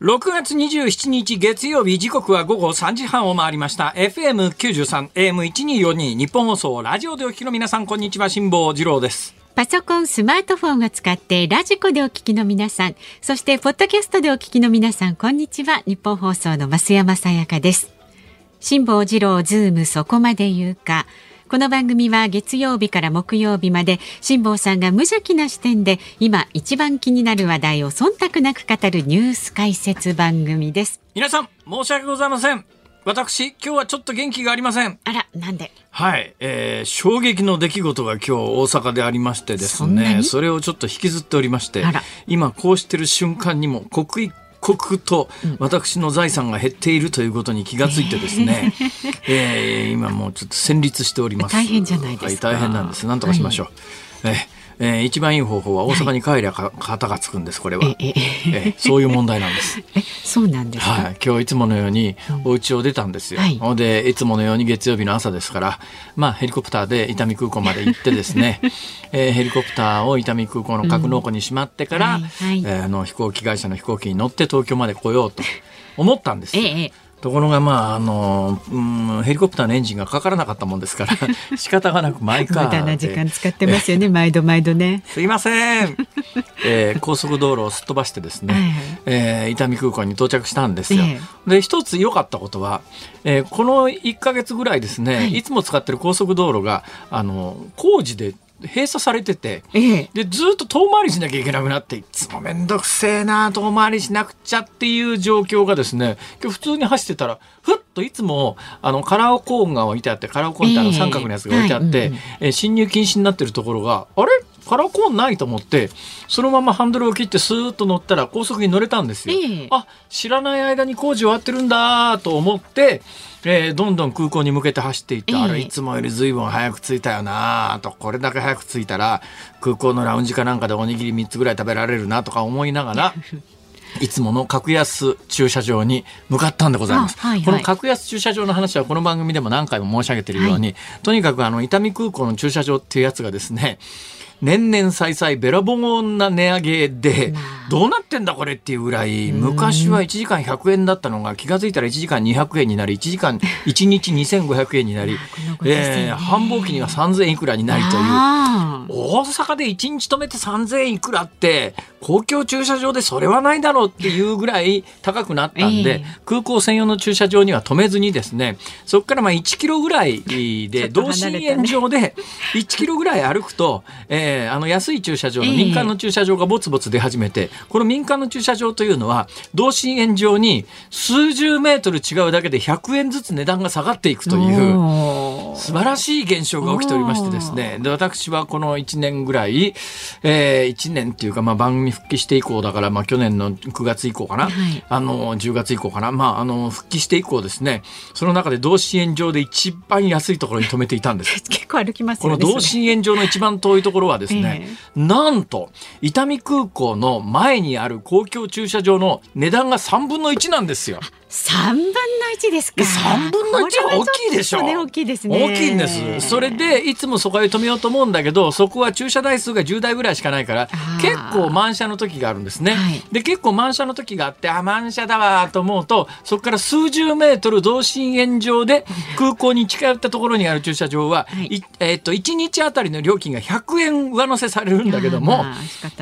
6月27日月曜日時刻は午後3時半を回りました FM93 AM1242 ニッポン放送ラジオでお聞きの皆さんこんにちは辛坊治郎ですパソコン、スマートフォンを使ってラジコでお聞きの皆さん、そしてポッドキャストでお聞きの皆さん、こんにちは。ニッポン放送の増山さやかです。辛坊治郎ズームそこまで言うか。この番組は月曜日から木曜日まで辛坊さんが無邪気な視点で今一番気になる話題を忖度なく語るニュース解説番組です。皆さん申し訳ございません。私今日はちょっと元気がありません。あらなんで？はい、えー、衝撃の出来事が今日大阪でありましてですねそれをちょっと引きずっておりまして今こうしてる瞬間にも刻一刻と私の財産が減っているということに気がついてですね、えー、今もうちょっと戦慄しております。大変じゃないですか、はい、大変なんです。何とかしましょう、はい、えーえー、一番いい方法は大阪に帰りゃか、型がつくんですこれは、ええそういう問題なんです。えそうなんですはい、今日いつものようにお家を出たんですよ、うんはい、でいつものように月曜日の朝ですからまあヘリコプターで伊丹空港まで行ってですね、えー、ヘリコプターを伊丹空港の格納庫にしまってから、うんはいはい、えー、あの飛行機会社の飛行機に乗って東京まで来ようと思ったんです、ええところがまああの、うん、ヘリコプターのエンジンがかからなかったもんですから 仕方がなく毎回無駄な時間使ってますよね毎度毎度ね。すいません、えー、高速道路をすっ飛ばしてですね、はいはい、えー、伊丹空港に到着したんですよ、えー、で一つ良かったことは、えー、この1か月ぐらいですね、はい、いつも使ってる高速道路があの工事で閉鎖されてて、ええ、でずっと遠回りしなきゃいけなくなっていつも面倒くせえな遠回りしなくちゃっていう状況がですね今日普通に走ってたらふっといつもあのカラーコーンが置いてあってカラーコーンってあの三角のやつが置いてあって、えー、侵入禁止になってるところがあれ？カラーコーンないと思ってそのままハンドルを切ってスーッと乗ったら高速に乗れたんですよ。えあ知らない間に工事終わってるんだと思ってえー、どんどん空港に向けて走っていって、えー、あれいつもより随分早く着いたよなと。これだけ早く着いたら空港のラウンジかなんかでおにぎり3つぐらい食べられるなとか思いながら いつもの格安駐車場に向かったんでございます。はいはい、この格安駐車場の話はこの番組でも何回も申し上げているように、はい、とにかくあの伊丹空港の駐車場っていうやつがですね年々再々べらぼうな値上げで、どうなってんだこれっていうぐらい、昔は1時間100円だったのが気が付いたら1時間200円になり、1時間、1日2500円になり、えー、繁忙期には3000円いくらになりという、大阪で1日止めて3000円いくらって、公共駐車場でそれはないだろうっていうぐらい高くなったんで、空港専用の駐車場には止めずにですね、そこからまあ1キロぐらいで、同心円状で1キロぐらい歩くと、えーえー、あの安い駐車場の民間の駐車場がぼつぼつ出始めて、この民間の駐車場というのは同心円状に数十メートル違うだけで100円ずつ値段が下がっていくという素晴らしい現象が起きておりましてですね。で私はこの1年ぐらい、えー、1年っていうか、まあ、番組復帰して以降だから、まあ、去年の9月以降かな、はい、あの10月以降かな、まあ、あの復帰して以降ですね。その中で同心円状で一番安いところに止めていたんです。結構歩きます、ね、この同心円状の一番遠いところはですね、えー、なんと伊丹空港の前にある公共駐車場の値段が3分の1なんですよ。三分の一ですか。三分の一は大きいでしょ。ね、大きいですね。大きいんです。それでいつもそこへ止めようと思うんだけど、そこは駐車台数が10台ぐらいしかないから、結構満車の時があるんですね。はい、で結構満車の時があって、あ満車だわと思うと、そこから数十メートル同心円状で空港に近寄ったところにある駐車場は、はい、えっと一日あたりの料金が100円上乗せされるんだけども、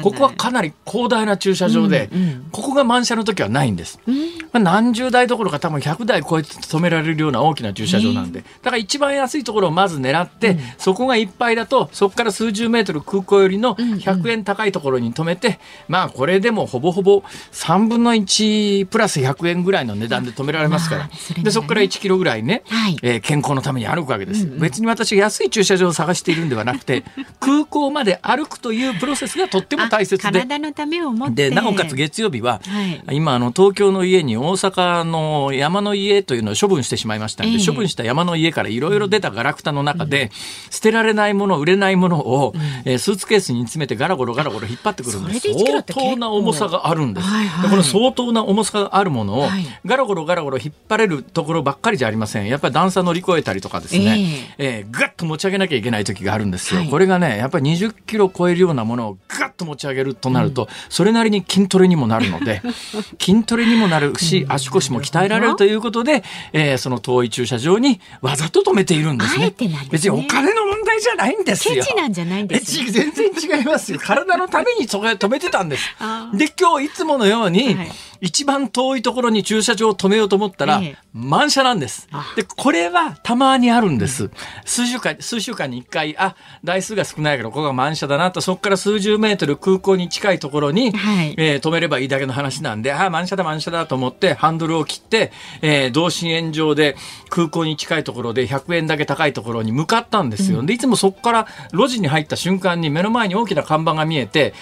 ここはかなり広大な駐車場で、うんうん、ここが満車の時はないんです。うん、まあ、何十台台どころか多分100台超えて止められるような大きな駐車場なんで、だから一番安いところをまず狙って、うん、そこがいっぱいだとそこから数十メートル空港よりの100円高いところに止めて、まあこれでもほぼほぼ3分の1プラス100円ぐらいの値段で止められますから、そでそこから1キロぐらいね、はい、えー、健康のために歩くわけです、別に私が安い駐車場を探しているんではなくて 空港まで歩くというプロセスがとっても大切で。体のためをでなおかつ月曜日は、はい、今あの東京の家に大阪の山の家というのを処分してしまいましたんで、えー、処分した山の家からいろいろ出たガラクタの中で、うん、捨てられないもの売れないものを、うん、えー、スーツケースに詰めてガラゴロガラゴロ引っ張ってくるんです。相当な重さがあるんです、はいはい、この相当な重さがあるものを、はい、ガラゴロガラゴロ引っ張れるところばっかりじゃありません。やっぱり段差乗り越えたりとかですね、えー、えー、ガッと持ち上げなきゃいけない時があるんですよ、はい、これがねやっぱり20キロ超えるようなものをガッと持ち上げるとなると、うん、それなりに筋トレにもなるので 筋トレにもなるし、足腰も鍛えられるということで、えー、その遠い駐車場にわざと止めているんですね。すね別にお金の問題じゃないんですよ。ケチなんじゃないんです、ね、全然違いますよ。体のために止めてたんです。で、今日いつものように、はい一番遠いところに駐車場を止めようと思ったら、満車なんです。で、これはたまにあるんです。数週間、数週間に一回、あ、台数が少ないけど、ここが満車だなと、そこから数十メートル空港に近いところに、はい、えー、止めればいいだけの話なんで、あ、満車だ満車だと思って、ハンドルを切って、えー、同心円状で空港に近いところで100円だけ高いところに向かったんですよ。うん、で、いつもそこから路地に入った瞬間に目の前に大きな看板が見えて、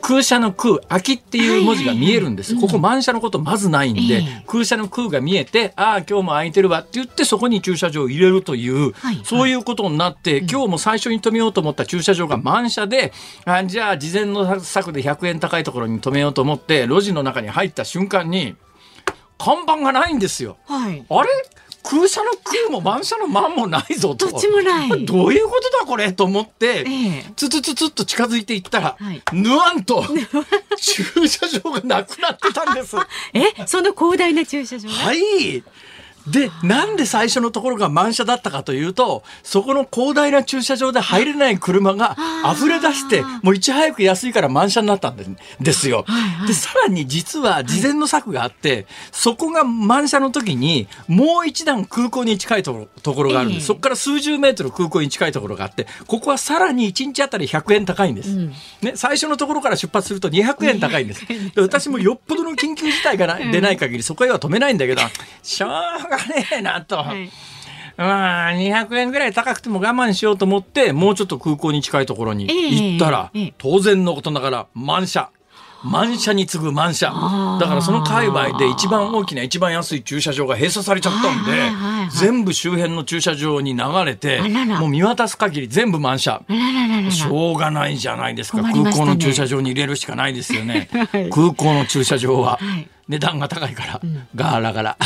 空車の空、空きっていう文字が見えるんです。ここ満車のことまずないんで、空車の空が見えて、ああ、今日も空いてるわって言って、そこに駐車場を入れるという、そういうことになって、今日も最初に止めようと思った駐車場が満車で、あじゃあ、事前の策で100円高いところに止めようと思って、路地の中に入った瞬間に、看板がないんですよ。はい、あれ？空車の空も満車の満もないぞと。どっちもない。どういうことだこれと思って、ええ、つつつつっと近づいていったら、はい、ぬわんと駐車場がなくなってたんです。え、その広大な駐車場はい。で、なんで最初のところが満車だったかというと、そこの広大な駐車場で入れない車が溢れ出して、もういち早く安いから満車になったんですよ。はいはい、で、さらに実は事前の策があって、はい、そこが満車の時に、もう一段空港に近いところがあるんです。えー、そこから数十メートル空港に近いところがあって、ここはさらに1日あたり100円高いんです。うん、ね、最初のところから出発すると200円高いんです。で私もよっぽどの緊急事態がな、出ない限りそこへは止めないんだけど、しょうががねえなと。はいまあ、200円ぐらい高くても我慢しようと思って、もうちょっと空港に近いところに行ったら、えーえー、当然のことながら満車。満車に次ぐ満車。だからその界隈で一番大きな一番安い駐車場が閉鎖されちゃったんで、全部周辺の駐車場に流れて、もう見渡す限り全部満車。しょうがないじゃないですか。空港の駐車場に入れるしかないですよね。空港の駐車場は。値段が高いから、うん、ガラガラ。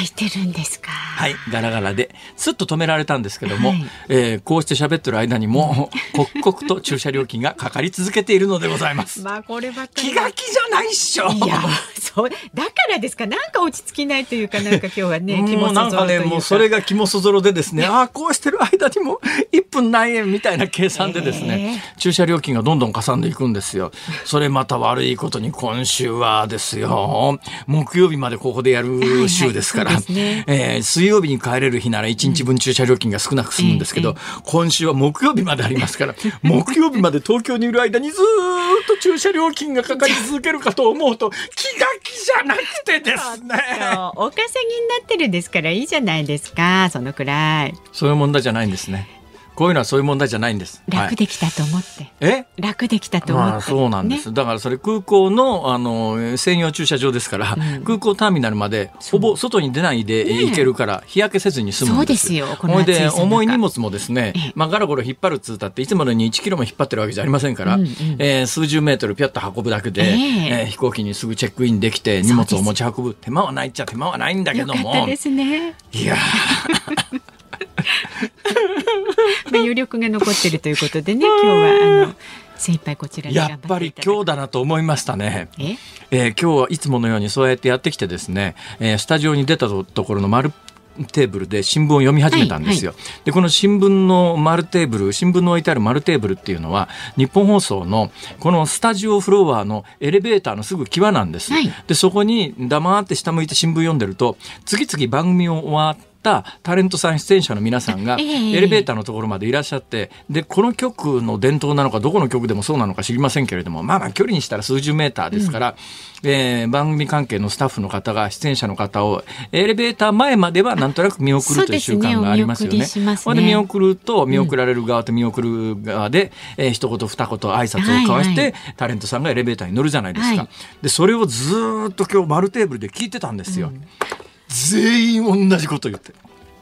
空いてるんですか？はい、ガラガラで、すっと止められたんですけども、はい、えー、こうして喋ってる間にも、刻々と駐車料金がかかり続けているのでございます。まあ、こればっかり。気が気じゃないっしょ。いや、そう、だからですか、なんか落ち着きないというか、なんか今日はね、も うなんかね、もうそれが肝そぞろでですね、ああ、こうしてる間にも1分何円みたいな計算でですね、えー、駐車料金がどんどんかさんでいくんですよ。それまた悪いことに今週はですよ。木曜日までここでやる週ですから、ね、えー、水曜日に帰れる日なら1日分駐車料金が少なく済むんですけど、うん、今週は木曜日までありますから、木曜日まで東京にいる間にずっと駐車料金がかかり続けるかと思うと、気が気じゃなくてですね。お稼ぎになってるんですからいいじゃないですか、そのくらい。そういう問題じゃないんですね。こういうのはそういう問題じゃないんです。楽できたと思って。はい、え？楽できたと思って。まあ、そうなんです、ね、だからそれ空港のあの専用駐車場ですから、うん、空港ターミナルまでほぼ外に出ないで行けるから、日焼けせずに済むんですよ。そうですよ。で重い荷物もですね、まあガラゴロ引っ張るつうたっていつものように1キロも引っ張ってるわけじゃありませんから、うんうん、えー、数十メートルピャッと運ぶだけで、えー、えー、飛行機にすぐチェックインできて荷物を持ち運ぶ手間はないっちゃ手間はないんだけども。ですね。いや まあ余力が残っているということでね今日はあの精一杯こちらやっぱり今日だなと思いましたね。え？えー、今日はいつものようにそうやってやってきてですね、えー、スタジオに出たところの丸テーブルで新聞を読み始めたんですよ。はいはい、でこの新聞の丸テーブル新聞の置いてある丸テーブルっていうのは日本放送のこのスタジオフロアのエレベーターのすぐ際なんです。はい、でそこに黙って下向いて新聞読んでると次々番組を終わってったタレントさん出演者の皆さんがエレベーターのところまでいらっしゃってでこの局の伝統なのかどこの局でもそうなのか知りませんけれどもまあまあ距離にしたら数十メーターですから、うん、えー、番組関係のスタッフの方が出演者の方をエレベーター前まではなんとなく見送るという習慣がありますよね。そねで見送ると見送られる側と見送る側で、うん、えー、一言二言挨拶を交わして、はいはい、タレントさんがエレベーターに乗るじゃないですか。はい、でそれをずっと今日丸テーブルで聞いてたんですよ。うん、全員同じこと言って。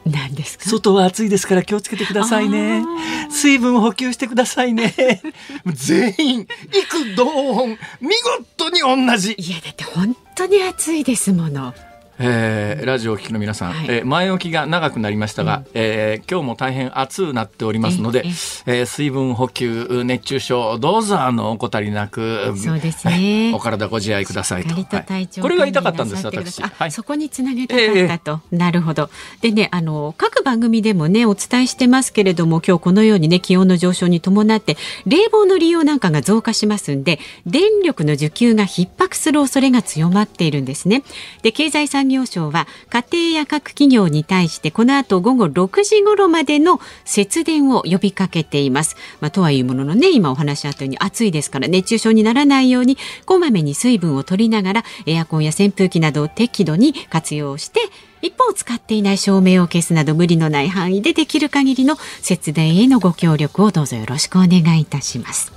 何ですか？外は暑いですから気をつけてくださいね。水分補給してくださいね。全員幾同音見事に同じ。いやだって本当に暑いですものえー、ラジオを聴きの皆さん、はい、えー、前置きが長くなりましたが、うん、えー、今日も大変暑くなっておりますので、ええー、水分補給熱中症どうぞあの怠りなくそうですね、お体ご自愛くださいと、はい、これが言いたかったんです私、はい、そこにつなげたかったと、えー、なるほど。でねあの各番組でもねお伝えしてますけれども今日このようにね気温の上昇に伴って冷房の利用なんかが増加しますんで電力の需給が逼迫する恐れが強まっているんですね。で経済産業省は家庭や各企業に対してこの後午後6時頃までの節電を呼びかけています。まあ、とはいうもののね今お話あったように暑いですから熱中症にならないようにこまめに水分を取りながらエアコンや扇風機などを適度に活用して一方使っていない照明を消すなど無理のない範囲でできる限りの節電へのご協力をどうぞよろしくお願いいたします。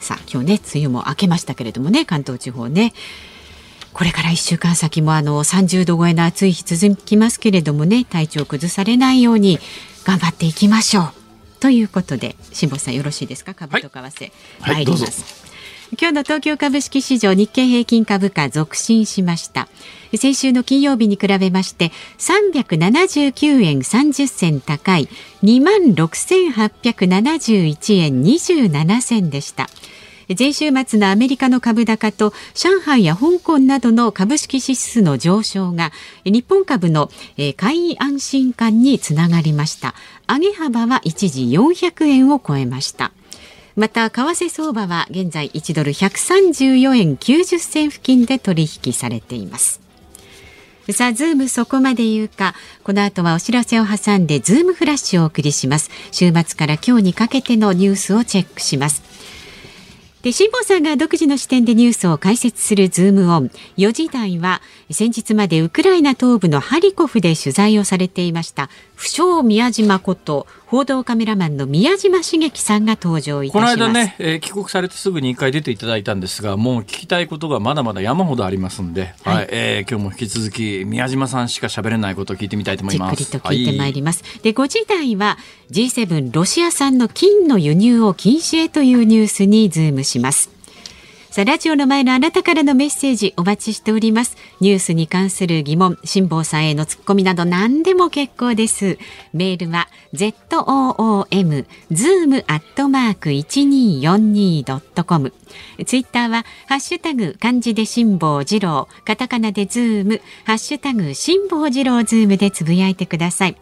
さあ今日ね梅雨も明けましたけれどもね関東地方ねこれから1週間先もあの30度超えの暑い日続きますけれどもね体調崩されないように頑張っていきましょう。ということで辛坊さんよろしいですか？株と為替、はい、参ります。今日の東京株式市場日経平均株価続伸しました。先週の金曜日に比べまして379円30銭高い2万6871円27銭でした前週末のアメリカの株高と上海や香港などの株式指数の上昇が日本株の買い安心感につながりました上げ幅は一時400円を超えましたまた為替相場は現在1ドル134円90銭付近で取引されていますさあ、ズームそこまで言うか。この後はお知らせを挟んで、ズームフラッシュをお送りします。週末から今日にかけてのニュースをチェックします。で辛坊さんが独自の視点でニュースを解説するズームオン。4時台は先日までウクライナ東部のハリコフで取材をされていました不肖宮嶋こと報道カメラマンの宮嶋茂樹さんが登場いたします。この間ね、えー、帰国されてすぐに一回出ていただいたんですがもう聞きたいことがまだまだ山ほどありますんで、はい、はい、えー、今日も引き続き宮嶋さんしか喋れないことを聞いてみたいと思います。じっくりと聞いてまいります、はい、で5時台は G7 ロシア産の金の輸入を禁止へというニュースにズームしますさあラジオの前のあなたからのメッセージお待ちしております。ニュースに関する疑問辛坊さんへのツッコミなど何でも結構です。メールは zoom zoom アットマーク 1242.com ツイッターはハッシュタグ漢字で辛坊治郎カタカナでズーム。ハッシュタグ辛坊治郎ズームでつぶやいてください。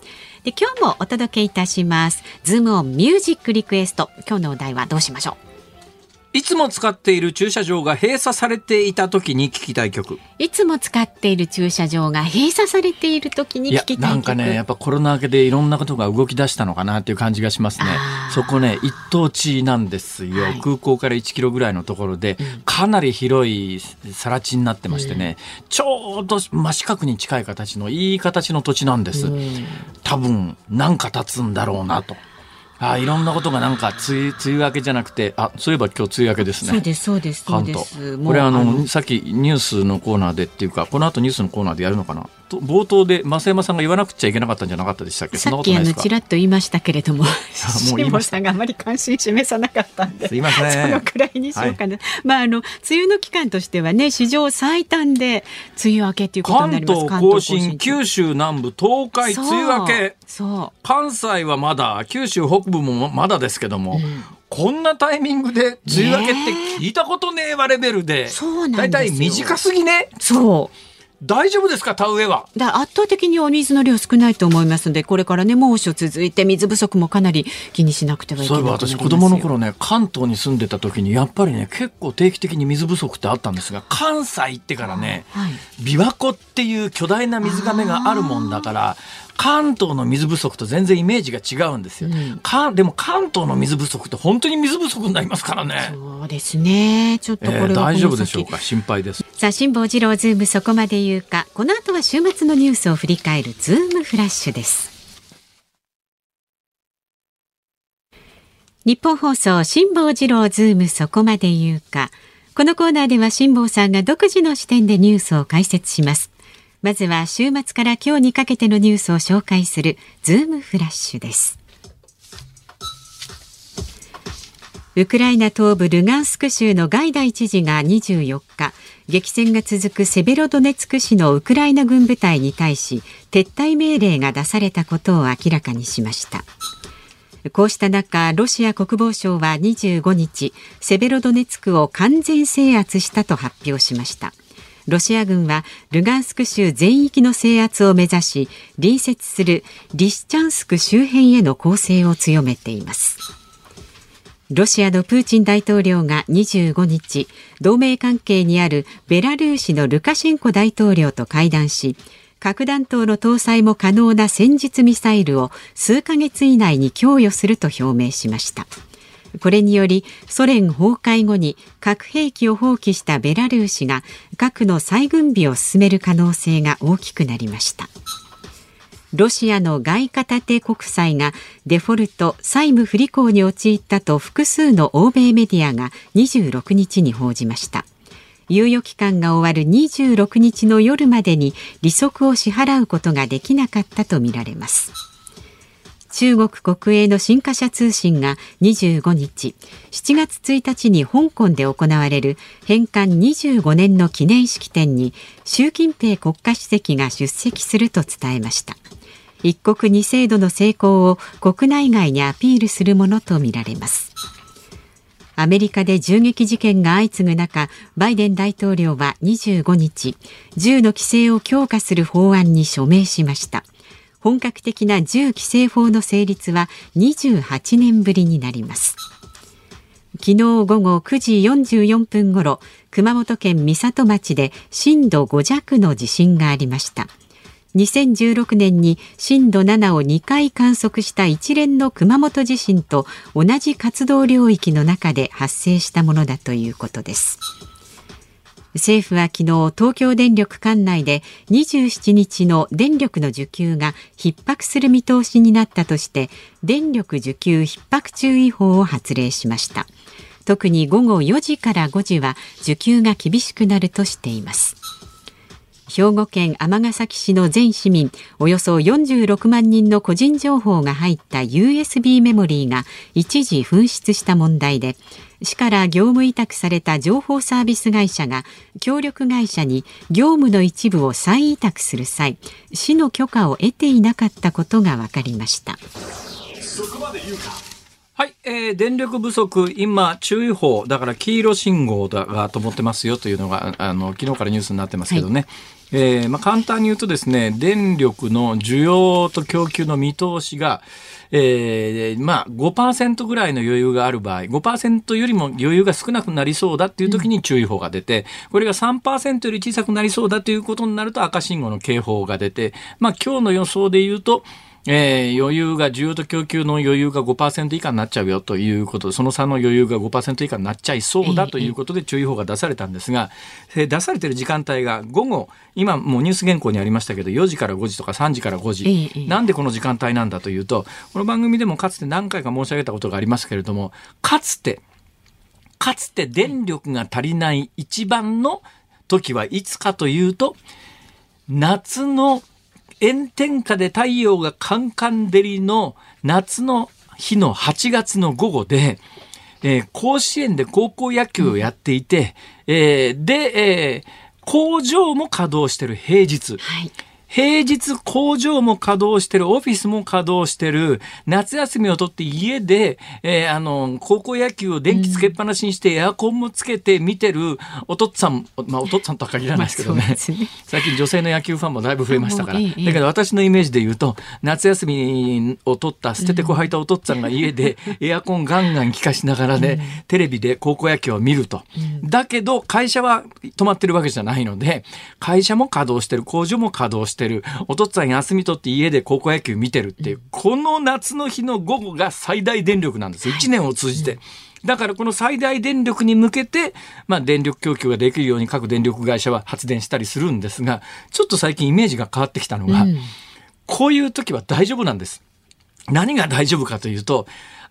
で今日もお届けいたします。ズームオンミュージックリクエスト。今日のお題はどうしましょう？いつも使っている駐車場が閉鎖されていた時に聞きたい曲。いつも使っている駐車場が閉鎖されている時に聞きたい曲。なんかね、やっぱコロナ明けでいろんなことが動き出したのかなっていう感じがしますね。そこね、一等地なんですよ、はい、空港から1キロぐらいのところで、かなり広い更地になってましてね、うん、ちょうど真四角に近い形のいい形の土地なんです。うん、多分、何か経つんだろうなと。あいろんなことがなんか梅雨梅雨明けじゃなくてあそういえば今日梅雨明けですね。そうですそうです関東。これあのさっきニュースのコーナーでっていうかこの後ニュースのコーナーでやるのかな？冒頭で増山さんが言わなくちゃいけなかったんじゃなかったでしたっけ？さっきあのちらっと言いましたけれども 辛坊 さんがあまり関心示さなかったんで。そのくらいにしようかな、はい、まああの梅雨の期間としてはね史上最短で梅雨明けということになります。関東甲信九州南部東海梅雨明け。そう。関西はまだ九州北部もまだですけども、うん。こんなタイミングで梅雨明けって聞いたことねえわレベルで、だいたい短すぎね。そう。大丈夫ですか田植えは？だ圧倒的にお水の量少ないと思いますのでこれからね猛暑続いて水不足もかなり気にしなくてはいけないそういえば私子供の頃ね関東に住んでた時にやっぱりね結構定期的に水不足ってあったんですが関西行ってからね、はい、琵琶湖っていう巨大な水がめがあるもんだから関東の水不足と全然イメージが違うんですよ。うん、かでも関東の水不足って本当に水不足になりますからね。そうですね。ちょっとこれは、えー、大丈夫でしょうか？心配です。さあ、辛坊治郎ズームそこまで言うか。この後は週末のニュースを振り返るズームフラッシュです。ニッポン放送辛坊治郎ズームそこまで言うか。このコーナーでは辛坊さんが独自の視点でニュースを解説します。まずは週末から今日にかけてのニュースを紹介するズームフラッシュです。ウクライナ東部ルガンスク州のガイダイ知事が24日、激戦が続くセベロドネツク市のウクライナ軍部隊に対し撤退命令が出されたことを明らかにしました。こうした中、ロシア国防省は25日、セベロドネツクを完全制圧したと発表しました。ロシア軍はルガンスク州全域の制圧を目指し、隣接するリシチャンスク周辺への攻勢を強めています。ロシアのプーチン大統領が25日、同盟関係にあるベラルーシのルカシェンコ大統領と会談し、核弾頭の搭載も可能な戦術ミサイルを数ヶ月以内に供与すると表明しましたこれによりソ連崩壊後に核兵器を放棄したベラルーシが核の再軍備を進める可能性が大きくなりました。ロシアの外貨建て国債がデフォルト債務不履行に陥ったと複数の欧米メディアが26日に報じました。猶予期間が終わる26日の夜までに利息を支払うことができなかったとみられます。中国国営の新華社通信が25日7月1日に香港で行われる返還25年の記念式典に習近平国家主席が出席すると伝えました。一国二制度の成功を国内外にアピールするものとみられます。アメリカで銃撃事件が相次ぐ中バイデン大統領は25日銃の規制を強化する法案に署名しました。本格的な銃規制法の成立は28年ぶりになります。昨日午後9時44分ごろ熊本県美里町で震度5弱の地震がありました。2016年に震度7を2回観測した一連の熊本地震と同じ活動領域の中で発生したものだということです。政府は昨日東京電力管内で27日の電力の需給が逼迫する見通しになったとして電力需給逼迫注意報を発令しました。特に午後4時から5時は需給が厳しくなるとしています。兵庫県尼崎市の全市民およそ46万人の個人情報が入った USB メモリーが一時紛失した問題で市から業務委託された情報サービス会社が協力会社に業務の一部を再委託する際市の許可を得ていなかったことが分かりました。はい、えー、電力不足、今、注意報、だから黄色信号だがと思ってますよというのが、あの昨日からニュースになってますけどね、はいえーまあ、簡単に言うとですね、電力の需要と供給の見通しが、えー、まあ5%ぐらいの余裕がある場合、5%よりも余裕が少なくなりそうだっていう時に注意報が出て、これが3%より小さくなりそうだということになると赤信号の警報が出て、まあ今日の予想で言うと、えー、余裕が、需要と供給の余裕が5%以下になっちゃうよということその差の余裕が5%以下になっちゃいそうだということで注意報が出されたんですが、えー、出されてる時間帯が午後、今もうニュース原稿にありましたけど、4時から5時とか3時から5時、なんでこの時間帯なんだというと、この番組でもかつて何回か申し上げたことがありますけれども、かつて、かつて電力が足りない一番の時はいつかというと、夏の炎天下で太陽がカンカン照りの夏の日の8月の午後で、えー、甲子園で高校野球をやっていて、えー、で、えー、工場も稼働してる平日。はい平日工場も稼働してる、オフィスも稼働してる、夏休みを取って家で、えー、あの、高校野球を電気つけっぱなしにして、エアコンもつけて見てるお父っつぁん、まあお父っつぁんとは限らないですけどね。ね。最近女性の野球ファンもだいぶ増えましたから。だけど私のイメージで言うと、夏休みを取った捨ててこ履いたお父っつぁんが家でエアコンガンガン効かしながらね、テレビで高校野球を見ると。だけど会社は止まってるわけじゃないので、会社も稼働してる、工場も稼働しててる、お父っつぁん休み取って家で高校野球見てるっていう、この夏の日の午後が最大電力なんですよ。1年を通じて。だからこの最大電力に向けて、まあ、電力供給ができるように各電力会社は発電したりするんですが、ちょっと最近イメージが変わってきたのが、うん、こういう時は大丈夫なんです。何が大丈夫かというと、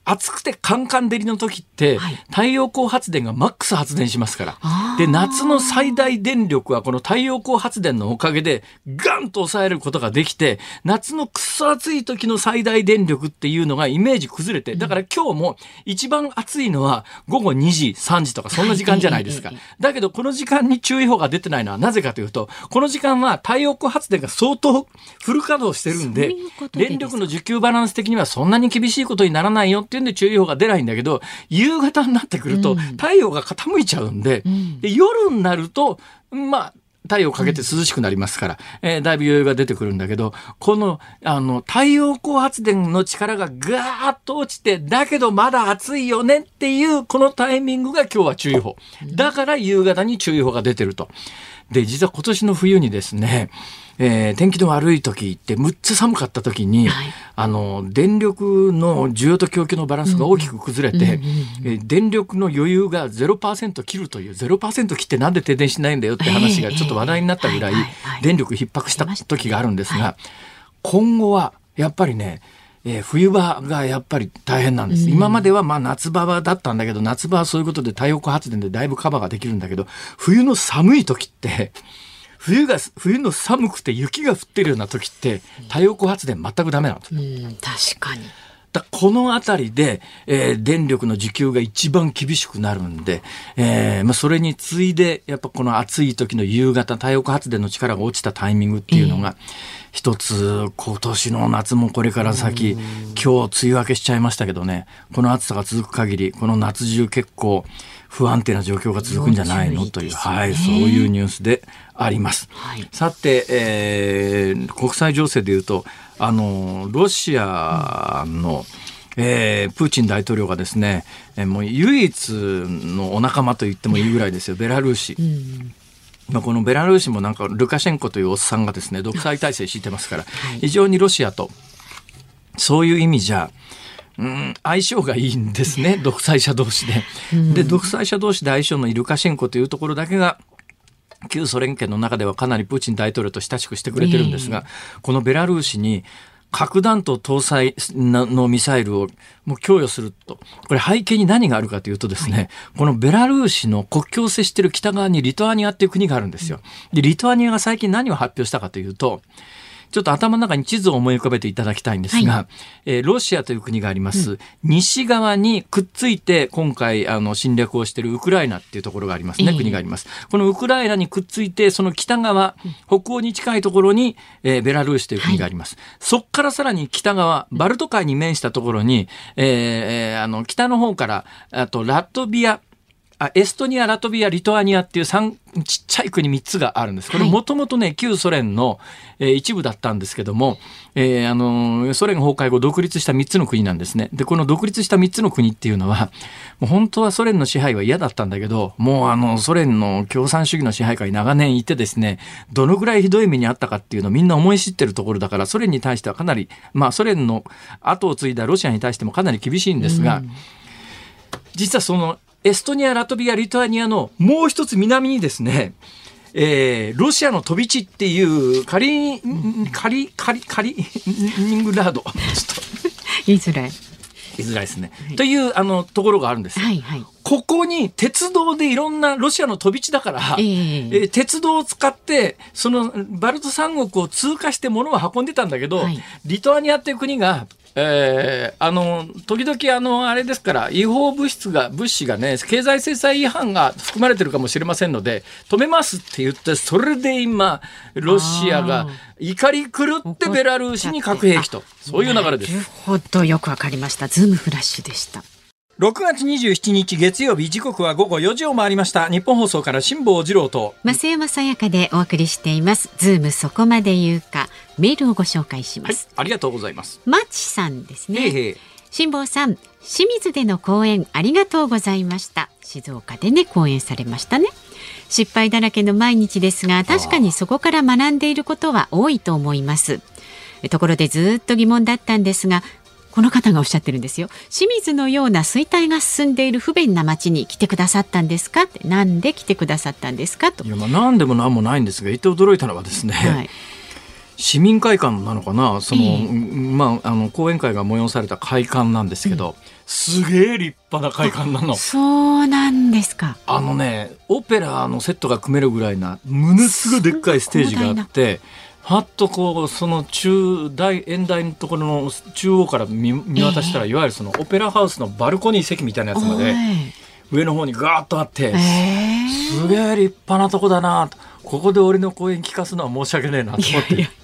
暑くてカンカン照りの時って、太陽光発電がマックス発電しますから。で、夏の最大電力はこの太陽光発電のおかげで、ガンと抑えることができて、夏のくそ暑い時の最大電力っていうのがイメージ崩れて、だから今日も一番暑いのは午後2時、3時とかそんな時間じゃないですか。だけどこの時間に注意報が出てないのはなぜかというと、この時間は太陽光発電が相当フル稼働してるんで、電力の需給バランス的にはそんなに厳しいことにならないよっていうんで注意報が出ないんだけど、夕方になってくると太陽が傾いちゃうんで、うん、で夜になると、まあ、太陽かけて涼しくなりますから、うん、えー、だいぶ余裕が出てくるんだけど、この、あの、太陽光発電の力がガーッと落ちて、だけどまだ暑いよねっていう、このタイミングが今日は注意報。だから夕方に注意報が出てると。で、実は今年の冬にですね、えー、天気の悪い時ってむっつ寒かった時に、はい、あの電力の需要と供給のバランスが大きく崩れて、え電力の余裕が0%切るという0%切ってなんで停電しないんだよって話がちょっと話題になったぐらい電力逼迫した時があるんですが、今後はやっぱりねえー、冬場がやっぱり大変なんです。今まではまあ夏場だったんだけど、夏場はそういうことで太陽光発電でだいぶカバーができるんだけど、冬の寒い時って、冬が、冬の寒くて雪が降ってるような時って、太陽光発電全くダメなんです。うん、確かに。だこの辺りで、えー、電力の需給が一番厳しくなるんで、えーまあ、それに次いで、やっぱこの暑い時の夕方、太陽光発電の力が落ちたタイミングっていうのが、一つ、今年の夏もこれから先、今日梅雨明けしちゃいましたけどね、この暑さが続く限り、この夏中結構、不安定な状況が続くんじゃないの？という、はい、そういうニュースであります。はい、さて、えー、国際情勢でいうと、あの、ロシアの、えー、プーチン大統領がですね、えー、もう唯一のお仲間と言ってもいいぐらいですよ、ベラルーシ。うん。まあ、このベラルーシもなんかルカシェンコというおっさんがですね独裁体制敷いてますから、非常にロシアとそういう意味じゃうん、相性がいいんですね 独裁者同士で。で独裁者同士で相性のいいルカシェンコというところだけが旧ソ連圏の中ではかなりプーチン大統領と親しくしてくれてるんですが、このベラルーシに核弾頭搭載のミサイルをもう供与すると。これ背景に何があるかというとですね、はい、このベラルーシの国境を接している北側にリトアニアっていう国があるんですよ。で、リトアニアが最近何を発表したかというと、ちょっと頭の中に地図を思い浮かべていただきたいんですが、はい、えー、ロシアという国があります、うん、西側にくっついて今回あの侵略をしているウクライナっていうところがありますね、えー、国があります。このウクライナにくっついて、その北側、北欧に近いところに、えー、ベラルーシという国があります。はい、そっからさらに北側、バルト海に面したところに、えー、あの北の方から、あとラトビア、あエストニア、ラトビア、リトアニアっていう3ちっちゃい国3つがあるんです。これもともとね、旧ソ連の、えー、一部だったんですけども、えー、あの、ソ連崩壊後独立した3つの国なんですね。で、この独立した3つの国っていうのは、もう本当はソ連の支配は嫌だったんだけど、もうあの、ソ連の共産主義の支配下に長年いてですね、どのぐらいひどい目にあったかっていうのをみんな思い知ってるところだから、ソ連に対してはかなり、まあソ連の後を継いだロシアに対してもかなり厳しいんですが、実はそのエストニア、ラトビア、リトアニアのもう一つ南にですね、えー、ロシアの飛び地っていうカリ、カリ、カリ、カリ、ニングラード。ちょっと。言いづらい。言いづらいですね。はい、というあのところがあるんです。はいはい、ここに鉄道でいろんなロシアの飛び地だから、えー、えー、鉄道を使ってそのバルト三国を通過して物を運んでたんだけど、はい、リトアニアっていう国がえー、あの時々あのあれですから違法物質が物資がね経済制裁違反が含まれてるかもしれませんので止めますって言ってそれで今ロシアが怒り狂ってベラルーシに核兵器とそういう流れです。なるほどよくわかりましたズームフラッシュでした。6月27日月曜日時刻は午後4時を回りました。ニッポン放送から辛坊治郎と。増山さやかでお送りしています。ズームそこまで言うか。メールをご紹介します、はい、ありがとうございます。マチさんですね。辛坊さん清水での講演ありがとうございました。静岡でね講演されましたね。失敗だらけの毎日ですが確かにそこから学んでいることは多いと思います。ところでずっと疑問だったんですがこの方がおっしゃってるんですよ。清水のような衰退が進んでいる不便な町に来てくださったんですか？ってなんで来てくださったんですか？と。いやまあ何でも何もないんですが言って驚いたのはですね、はい。市民会館なのかな？その、えー、まあ、あの講演会が催された会館なんですけど、うん、すげえ立派な会館なの。そうなんですか。あのねオペラのセットが組めるぐらいなものすごいでっかいステージがあってはっとこうその中大演台のところの中央から見見渡したら、えー、いわゆるそのオペラハウスのバルコニー席みたいなやつまで上の方にガーッとあって、えー、すげえ立派なとこだなここで俺の公演聞かすのは申し訳ねえなと思って。いやいや。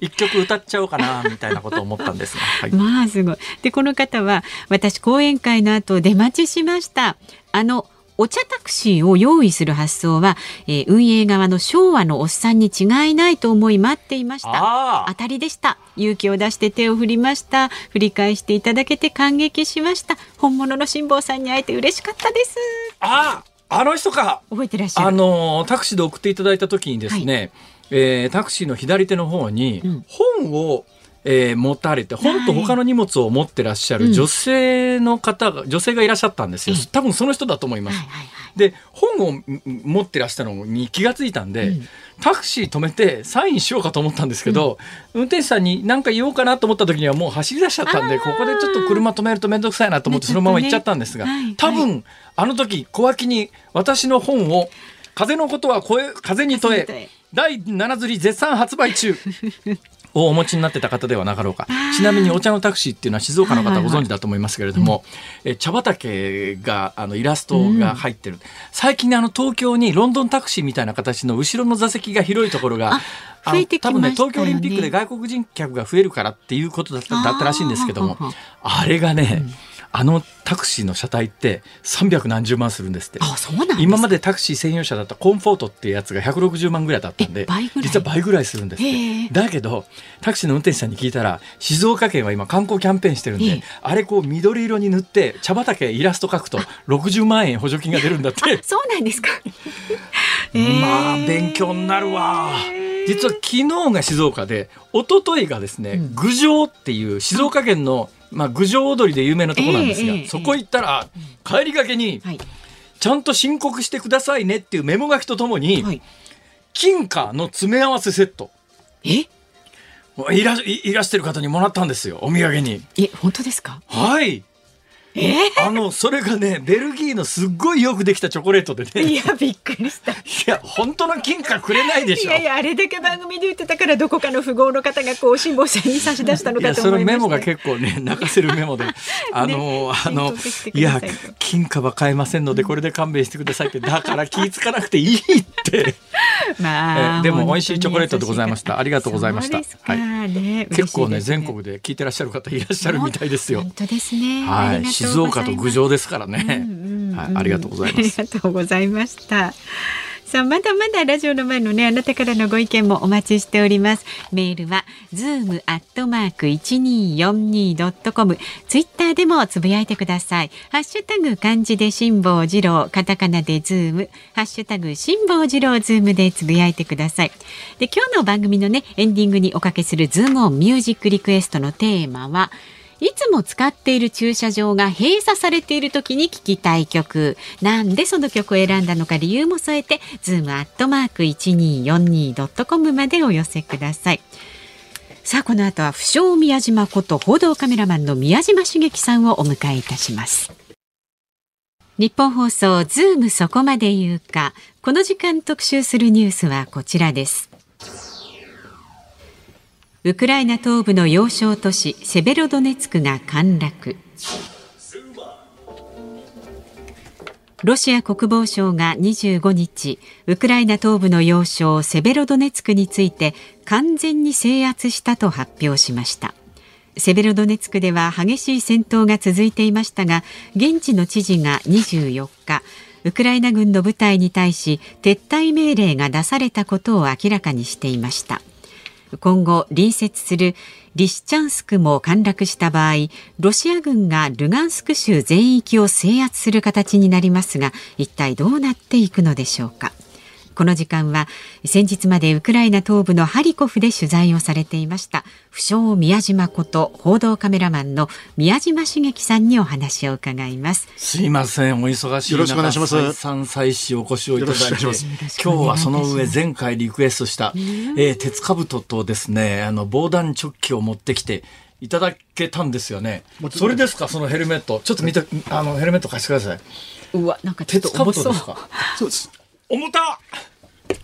一曲歌っちゃおうかなみたいなことを思ったんですが、はい、まあすごい。でこの方は私講演会の後出待ちしました。あのお茶タクシーを用意する発想は、えー、運営側の昭和のおっさんに違いないと思い待っていました。当たりでした。勇気を出して手を振りました。振り返していただけて感激しました。本物の辛坊さんに会えて嬉しかったです。ああの人か。覚えてらっしゃる。あのタクシーで送っていただいた時にですね、はい、えー、タクシーの左手の方に本を、えー、持たれて本と他の荷物を持ってらっしゃる女性の方が、女性がいらっしゃったんですよ、多分その人だと思います。で本を持ってらしたのに気が付いたんで、うん、タクシー止めてサインしようかと思ったんですけど、うん、運転手さんに何か言おうかなと思った時にはもう走り出しちゃったんでここでちょっと車止めると面倒くさいなと思ってそのまま行っちゃったんですが、ね、多分、あの時小脇に私の本を「風のことは声風に問え」第7釣り絶賛発売中をお持ちになってた方ではなかろうか。ちなみにお茶のタクシーっていうのは静岡の方ご存知だと思いますけれども、え茶畑があのイラストが入ってる、うん、最近ねあの東京にロンドンタクシーみたいな形の後ろの座席が広いところが増えて多分ね東京オリンピックで外国人客が増えるからっていうことだっただったらしいんですけどもあれがね、うんあのタクシーの車体って300何十万するんですって。あそうなん今までタクシー専用車だったコンフォートっていうやつが160万ぐらいだったんで実は倍ぐらいするんですって。だけどタクシーの運転手さんに聞いたら静岡県は今観光キャンペーンしてるんであれこう緑色に塗って茶畑イラスト描くと60万円補助金が出るんだって。そうなんですか。まあ勉強になるわ。実は昨日が静岡で一昨日がですね、うん、郡上っていう静岡県のまあ、郡上踊りで有名なとこなんですが、えーえー、そこ行ったら、帰りがけに、ちゃんと申告してくださいねっていうメモ書きとともに、はい、金貨の詰め合わせセット。え？いらいらしてる方にもらったんですよお土産に。え本当ですか？はいえー、あのそれがねベルギーのすっごいよくできたチョコレートでね。いやびっくりした。いや本当の金貨くれないでしょ。いやいやあれだけ番組で言ってたからどこかの富豪の方がこう辛坊さんに差し出したのかと思いましそのメモが結構ね泣かせるメモで。あの、ね、あのいや金貨は買えませんのでこれで勘弁してくださいってだから気ぃ付かなくていいって。まあでも美味しいチョコレートでございました。ありがとうございました。はい、ね、結構ね全国で聞いてらっしゃる方いらっしゃるみたいですよ。本当ですね。はい静岡と郡上ですからね、はい、ありがとうございます。ありがとうございました。さあまだまだラジオの前のねあなたからのご意見もお待ちしております。メールはズームアットマーク一二四二ドットコム。ツイッターでもつぶやいてください。ハッシュタグ漢字で辛坊治郎。カタカナでズーム。ハッシュタグ辛坊治郎ズームでつぶやいてください。で今日の番組のねエンディングにおかけするズームオンミュージックリクエストのテーマはいつも使っている駐車場が閉鎖されている時に聴きたい曲。なんでその曲を選んだのか理由も添えてズームアットマーク 1242.com までお寄せください。さあこの後は不肖宮嶋こと報道カメラマンの宮嶋茂樹さんをお迎えいたします。ニッポン放送ズームそこまで言うか。この時間特集するニュースはこちらです。ウクライナ東部の要衝都市セベロドネツクが陥落。ロシア国防省が25日ウクライナ東部の要衝セベロドネツクについて完全に制圧したと発表しました。セベロドネツクでは激しい戦闘が続いていましたが現地の知事が24日ウクライナ軍の部隊に対し撤退命令が出されたことを明らかにしていました。今後隣接するリシチャンスクも陥落した場合ロシア軍がルガンスク州全域を制圧する形になりますが一体どうなっていくのでしょうか？この時間は先日までウクライナ東部のハリコフで取材をされていました不詳宮島こと報道カメラマンの宮島茂樹さんにお話を伺います。すいませんお忙しいよろしくお願いします。再再始お越しをいただいて今日はその上前回リクエストした、えー、鉄兜とですねあの防弾チョッキを持ってきていただけたんですよね。それですか？そのヘルメット。ちょっと見てあのヘルメット貸してください。うわなんか鉄兜ですか？そうです重た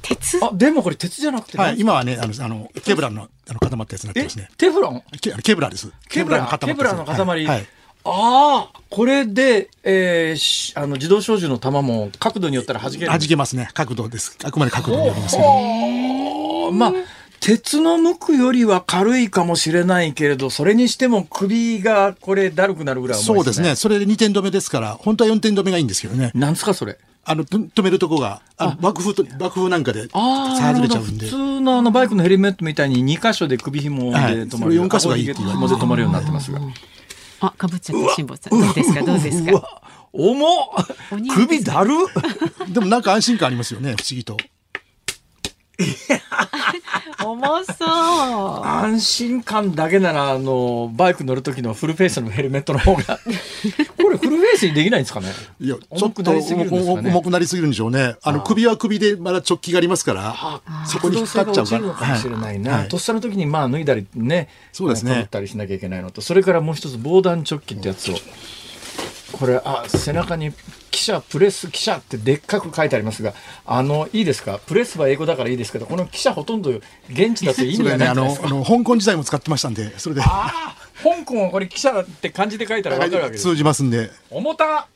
鉄？あでもこれ鉄じゃなくて、はい、今はねあのあのケブラのあの固まったやつになってますね。テフロン？ケケブラです。ケブラの塊ケブラの塊、はい、はい、ああこれで、えー、あの自動小銃の弾も角度によったら弾ける弾けますね。角度です。あくまで角度によりますけどまあ鉄の無垢よりは軽いかもしれないけれど、それにしても首がこれだるくなるぐらい重いですね。そうですね。それで2点止めですから、本当は4点止めがいいんですけどね。なんですか、それ？あの、止めるとこが、あ爆風と、爆風なんかで外れちゃうんで。普通のあのバイクのヘルメットみたいに2箇所で首紐で止まる。はい、4箇所がいいって言われて。止まるようになってますが。あ、かぶっちゃった、辛坊さん。どうですか、どうですか？重っ首だるでもなんか安心感ありますよね、不思議と。重そう。安心感だけならあのバイク乗る時のフルフェイスのヘルメットの方が。これフルフェイスにできないんですかね？いやちょっと重くなりすぎるんでしょうね。あの首は首でまだ直帰がありますからそこに引っかかっちゃうかもしれないな、はい、とっさの時にまあ脱いだりねそうですね。ったりしなきゃいけないのとそれからもう一つ防弾チョッキってやつをこれあ背中に記者プレス記者ってでっかく書いてありますがあのいいですか？プレスは英語だからいいですけどこの記者ほとんど現地だと意味がないあのあの香港時代も使ってましたんでそれで。あ香港はこれ記者って漢字で書いたら分かるわけです。通じますんで。重た。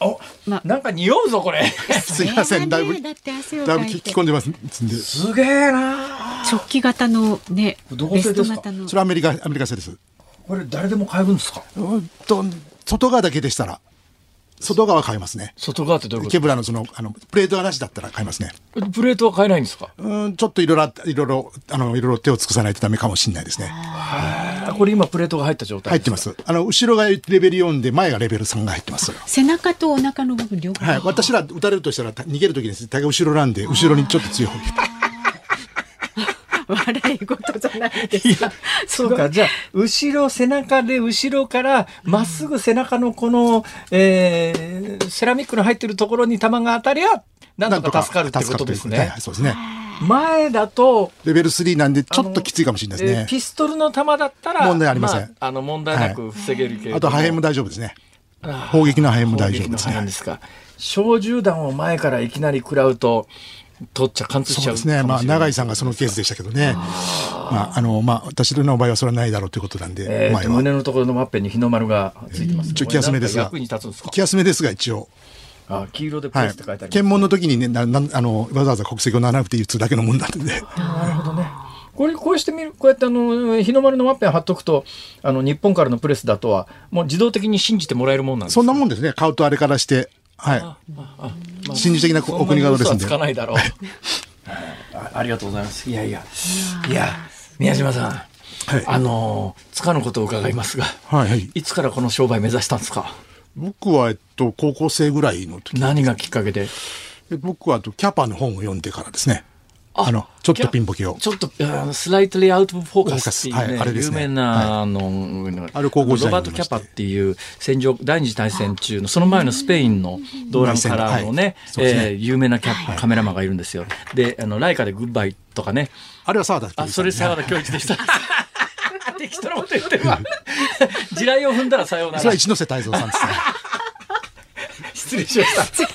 お、ま、なんか匂うぞこれ。すいませんだいぶだいぶ聞き込んでますんで。すげえな。直帰型のねどこ製ですか？それアメリカアメリカ製です。これ誰でも買えるんですか？うんと外側だけでしたら外側買えますね。外側ってどういうこと？ケブラのその、あの、プレートはなしだったら買えますね。プレートは買えないんですか？うん、ちょっといろいろ、いろいろ、あの、いろいろ手を尽くさないとダメかもしれないですね。これ今プレートが入った状態入ってます。あの、後ろがレベル4で、前がレベル3が入ってます。背中とお腹の部分両方はい。私ら撃たれるとしたら、逃げるときです。大概後ろなんで、後ろにちょっと強い方に。笑い事じゃないですか。そうか、じゃあ、後ろ、背中で後ろから、まっすぐ背中のこの、えー、セラミックの入ってるところに弾が当たりゃ、なんとか助かるってことですね。そうですね。前だと、レベル3なんで、ちょっときついかもしれないですね。ピストルの弾だったら、問題ありません。まあ、あの、問題なく防げるけど、はい、あと、破片も大丈夫ですね。砲撃の破片も大丈夫ですね。ですか。小銃弾を前からいきなり食らうと、取っちゃ貫通しちゃうですね。まあ永井さんがそのケースでしたけどね。まああのまあ私の場合はそれはないだろうということなんで。えー、胸のところのマッペに日の丸がついてます。一応気休めですが。役に立つんですか？気休めですが一応。あ黄色でプレスって書いてあります、ね、検問の時にねななあのわざわざ国籍をならなくていいつだけのもんなんで、ね。なるほどね。これこうしてみるこうやってあの日の丸のワッペン貼っとくとあの日本からのプレスだとはもう自動的に信じてもらえるもんなんですそんなもんですね買うとあれからしてはい。心理的なお国柄ですんで。つかないだろう。あありがとうございます。いやいや、いや、宮島さん。はい、あのつかぬことを伺いますが、はいはい、いつからこの商売目指したんですか？僕は、えっと、高校生ぐらいの時何がきっかけで？僕はキャパの本を読んでからですねあのちょっとピンボケを。ちょっとスライトリーアウトフォーカス。っていうね、はい、ね。有名な、あの、あるロバート・キャパっていう戦場第二次大戦中のその前のスペインの動乱からのね,、はい、ね。えー、有名なキャカメラマンがいるんですよ。であのライカでグッバイとかね。あれは澤田あそれ澤田恭一でした。適当なこと言ってるわ。地雷を踏んだらさようなら。それは一ノ瀬泰造さんですね。失礼しました。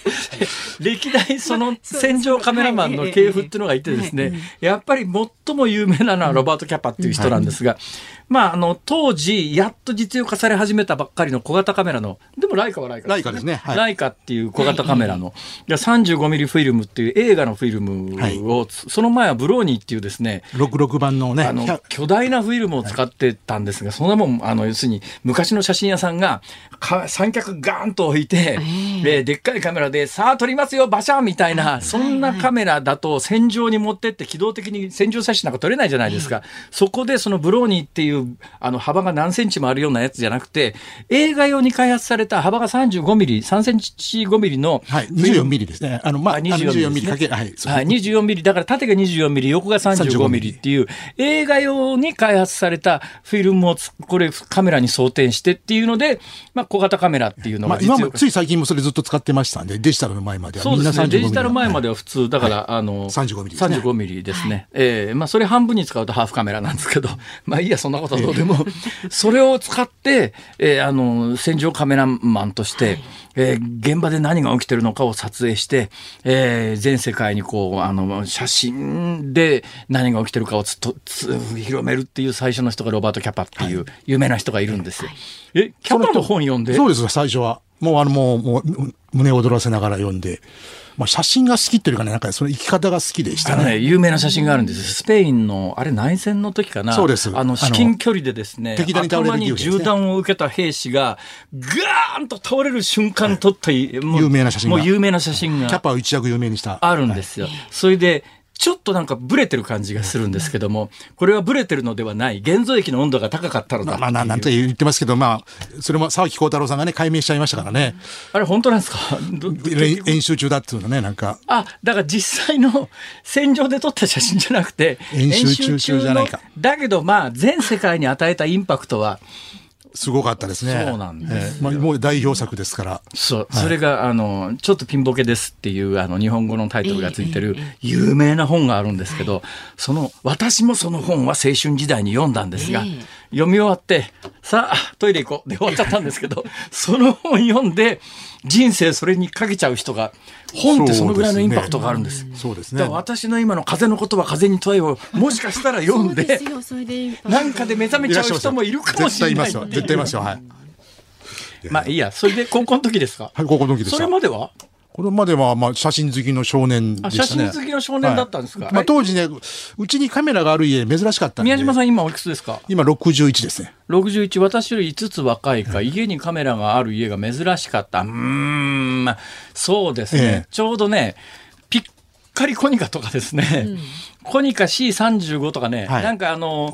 歴代その戦場カメラマンの系譜っていうのがいてですね、やっぱり最も有名なのはロバート・キャパっていう人なんですが、まあ、あの、当時、やっと実用化され始めたばっかりの小型カメラの、でもライカはライカ、ね、ライカですね。はい、ライカっていう小型カメラの、いや35ミリフィルムっていう映画のフィルムを、はい、その前はブローニーっていうですね、66番のね、あの、巨大なフィルムを使ってたんですが、そんなもん、あの、要するに、昔の写真屋さんが、か三脚ガーンと置いて、で、でっかいカメラで、さあ撮りますよ、バシャンみたいな、そんなカメラだと戦場に持ってって機動的に戦場写真なんか撮れないじゃないですか。そこでそのブローニーっていういうあの幅が何センチもあるようなやつじゃなくて、映画用に開発された幅が35ミリ、3センチ5ミリの。はい、24ミリですね。あの、まあ、24ミリかけ、はい、はい、24ミリ、だから縦が24ミリ、横が35ミリっていう、映画用に開発されたフィルムをこれカメラに装填してっていうので、まあ、小型カメラっていうのが実用、まあ、今もつい最近もそれずっと使ってましたんで、デジタルの前までは。そうですね、デジタル前までは普通、だから、はい、あの、35ミリですね。35ミリですね。ええー、まあ、それ半分に使うとハーフカメラなんですけど、まあいいや、そんなことはどうでも、それを使って、えー、あの、戦場カメラマンとして、はい、えー、現場で何が起きてるのかを撮影して、えー、全世界にこう、あの、写真で何が起きてるかをつとつ広めるっていう最初の人がロバート・キャパっていう有名な人がいるんですよ。はい、え、キャパの本読んで？そうです最初は。もうあの、もう、もう、胸躍らせながら読んで、まあ、写真が好きっていうかね、なんかその生き方が好きでしたね。ね有名な写真があるんです。スペインの、あれ内戦の時かな。そうです。あの、至近距離でですね、敵に倒れる、に銃弾を受けた兵士が、ガーンと倒れる瞬間撮った、はい、有名な写真が。もう有名な写真が。キャパを一躍有名にした。あるんですよ。はい、それで、ちょっとなんかブレてる感じがするんですけども、これはブレてるのではない、現像液の温度が高かったのだまあ、なんて言ってますけど、まあ、それも沢木幸太郎さんがね、解明しちゃいましたからね。あれ、本当なんですか？演習中だっていうのね、なんか。あ、だから実際の戦場で撮った写真じゃなくて、演習中じゃないか。だけど、まあ、全世界に与えたインパクトは、すごかったですね。そうなんです、えー、まあ、もう代表作ですから。そう。はい、それが、あの、ちょっとピンボケですっていう、あの、日本語のタイトルがついてる、有名な本があるんですけど、その、私もその本は青春時代に読んだんですが、読み終わって、さあ、トイレ行こうで終わっちゃったんですけど、その本読んで、人生それにかけちゃう人が、本ってそのぐらいのインパクトがあるんです。そうですね。私の今の風の言葉、風に問えを、もしかしたら読んで、なんかで目覚めちゃう人もいるかもしれない。絶対いますよ。絶対いますよ。はい。まあいいや、それで高校の時ですか？はい、高校の時です。それまでは？これまでは、まあ、写真好きの少年でしたね。写真好きの少年だったんですか、はい、まあ、当時ね、うちにカメラがある家珍しかったんで。宮島さん今おいくつですか？今61ですね。61、私より5つ若いか、家にカメラがある家が珍しかった。うん、そうですね、ええ、ちょうどね、ピッカリコニカとかですね、うん、コニカ C35 とかね、はい、なんかあの、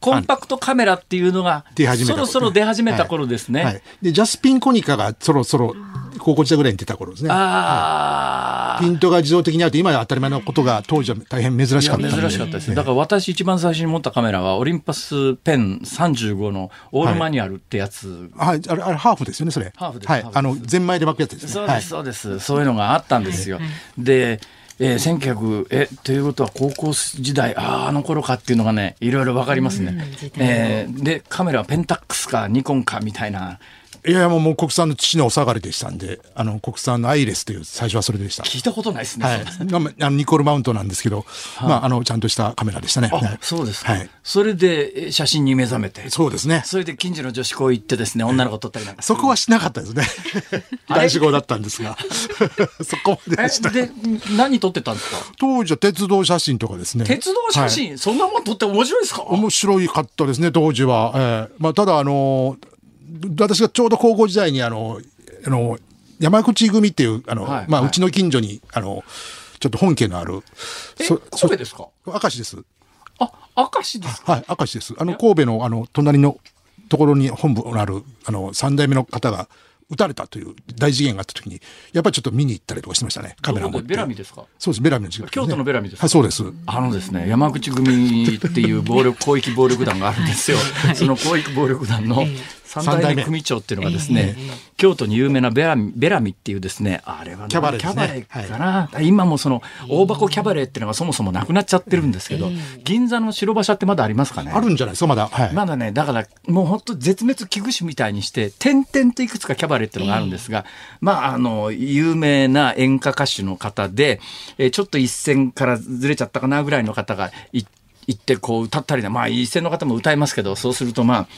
コンパクトカメラっていうのが、そろそろ出始めた頃ですね。はいはい、で、ジャスピンコニカがそろそろ、高校時代ぐらいに出た頃ですね。はい、ピントが自動的にあると、今は当たり前のことが当時は大変珍しかった珍しかったですね。だから私一番最初に持ったカメラは、オリンパスペン35のオールマニュアルってやつ。はい、あれ、あれハーフですよね、それ。ハーフです。はい。あの、ゼンマイで巻くやつですね。そうです、そうです。そういうのがあったんですよ。で、えー、1900えということは高校時代あああの頃かっていうのがねいろいろ分かりますね。えー、でカメラはペンタックスかニコンかみたいな。いやもう国産の父のお下がりでしたんであの国産のアイレスという最初はそれでした。聞いたことないですね、はい、あのニコールマウントなんですけど、はまあ、あのちゃんとしたカメラでしたね、はい、そうですか、はい、それで写真に目覚めて。そうですね。それで近所の女子校行ってですね女の子撮ったりなんか。そこはしなかったですね。男子校だったんですが。そこまでした。で何撮ってたんですか？当時は鉄道写真とかですね。鉄道写真、そんなもん撮って面白いですか？面白いかったですね当時は、えーまあ、ただあの私がちょうど高校時代にあの、あの、山口組っていう、あの、はい、まあ、うちの近所に、あの、ちょっと本家のある。そ、神戸ですか？明石です。あ、明石ですはい、明石です。あの、神戸の、あの、隣のところに本部のある、あの、三代目の方が、撃たれたという大事件があった時に、やっぱりちょっと見に行ったりとかしてましたね、カメラ持って。ベラミですか？そうです、ベラミの近く、ね、京都のベラミですはい、そうです。あのですね、山口組っていう暴力、広域暴力団があるんですよ。その広域暴力団の三代目。組長っていうのがですね、京都に有名なベラミベラミっていうですね、あれはキャバレー、ね、かな、はい、今もその大箱キャバレーっていうのがそもそもなくなっちゃってるんですけど、銀座の白馬車ってまだありますかね？あるんじゃない？ですか、まだ。はい、まだね、だからもう本当絶滅危惧種みたいにして、点々といくつかキャバレーっていうのがあるんですが、まあ、あの、有名な演歌歌手の方で、えちょっと一線からずれちゃったかなぐらいの方が行ってこう歌ったりまあ一線の方も歌いますけど、そうするとまあ、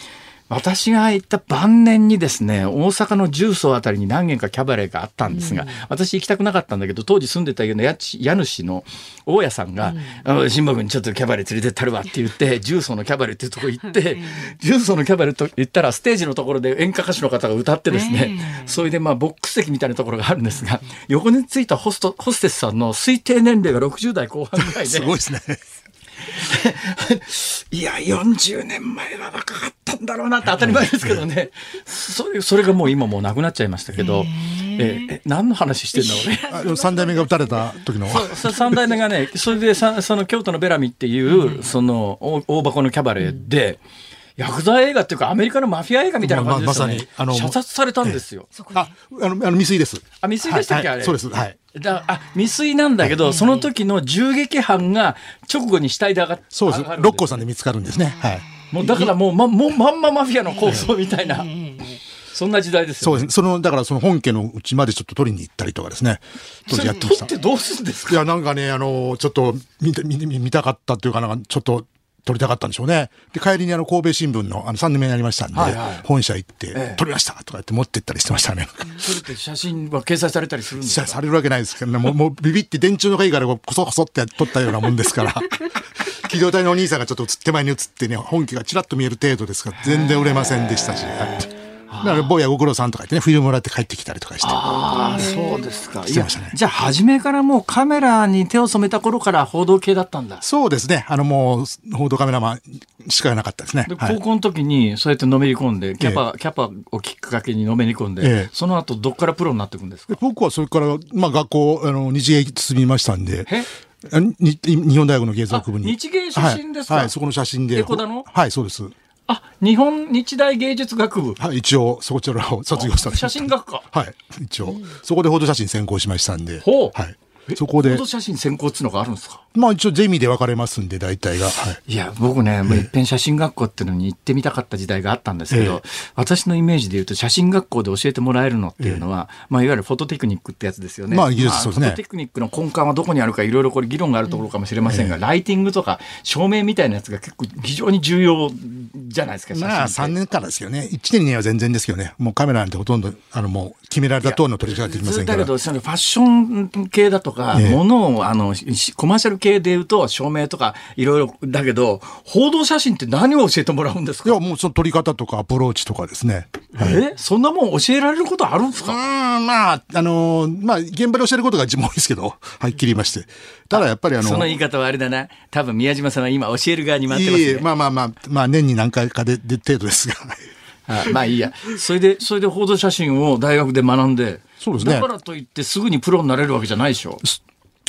私が行った晩年にですね、大阪の重曹あたりに何軒かキャバレーがあったんですが、うん、私行きたくなかったんだけど、当時住んでた家の家主の大家さんが、うん、君ちょっとキャバレー連れてったるわって言って、重曹のキャバレーっていうとこ行って、重曹のキャバレーと言ったら、ステージのところで演歌歌手の方が歌ってですね、それでまあボックス席みたいなところがあるんですが、横についたホスト、ホステスさんの推定年齢が60代後半ぐらいで、すごいですね。いや、40年前は若かったんだろうなって当たり前ですけどね。それ、それがもう今もうなくなっちゃいましたけど、えー、え、何の話してんだろうね。三代目が撃たれた時の。そう、三代目がね、それでさ、その京都のベラミっていう、その大箱のキャバレーで、ヤクザ映画っていうかアメリカのマフィア映画みたいな感じですよね。まま、さにあの射殺されたんですよ。あ、あのあの未遂です。あ未遂でしたっけ、はいはい、あれ？そうです。はい。だあ未遂なんだけど、その時の銃撃犯が直後に死体で上がってそうです六甲さんで見つかるんですねはいもうだからもうまもうまんまマフィアの構想みたいな。そんな時代ですよ、ね、そうです。その、だからその本家のうちまでちょっと取りに行ったりとかですね。当時やってました。ってどうするんですか？いや、なんかね、あの、ちょっと見見見たかったっていうかなんか、ちょっと撮りたかったんでしょうね。で、帰りにあの、神戸新聞のあの3年目になりましたんで、はいはい、本社行って、ええ、撮りましたとか言って持ってったりしてましたね。それって写真は掲載されたりするんですか？されるわけないですけどね、もうもうビビって電柱のいからこそこそって撮ったようなもんですから。機動隊のお兄さんがちょっと手前に映ってね、本気がちらっと見える程度ですから、全然売れませんでしたし。だから坊やご苦労さんとか言ってね、冬もらって帰ってきたりとかして。ああ、そうですか。してましたね。じゃあ、初めからもうカメラに手を染めた頃から報道系だったんだ。そうですね。あの、もう、報道カメラマンしかなかったですね。高校の時にそうやってのめり込んで、キャパ、ええ、キャパをきっかけにのめり込んで、え、その後どっからプロになっていくんですか？僕はそれから、まあ学校、あの、日芸進みましたんで、日本大学の芸術学部に。日芸出身ですか、はい、はい、そこの写真で。エコダの？はい、そうです。あ、日本日大芸術学部。はい、一応、そちらを卒業した写真学科。はい、一応。そこでフォト写真専攻しましたんで。ほう。はい。そこで。写真専攻っていうのがあるんですか？まあ一応ゼミで分かれますんで、大体が。はい、いや、僕ね、もう一遍写真学校っていうのに行ってみたかった時代があったんですけど、え私のイメージで言うと写真学校で教えてもらえるのっていうのは、え、まあいわゆるフォトテクニックってやつですよね。まあ技術そうですね。フォトテクニックの根幹はどこにあるかいろいろこれ議論があるところかもしれませんが、ライティングとか照明みたいなやつが結構非常に重要じゃないですか、まあ3年からですよね。1年には全然ですけどね。もうカメラなんてほとんど、あのもう決められた通りの取り方できませんから。だけど、そのファッション系だとか、ものをあのコマーシャル系で言うと照明とかいろいろだけど報道写真って何を教えてもらうんですか？いやもうその撮り方とかアプローチとかですね。はい、え？そんなもん教えられることあるんですか？うんまああのまあ現場で教えることが一番多いですけど はっきり言いましてただやっぱりあのその言い方はあれだな多分宮島さんは今教える側に回ってますね。いいまあまあまあまあ年に何回かでで程度ですが。あまあいいや。それで、それで報道写真を大学で学んで、そうですね。だからといってすぐにプロになれるわけじゃないでしょ。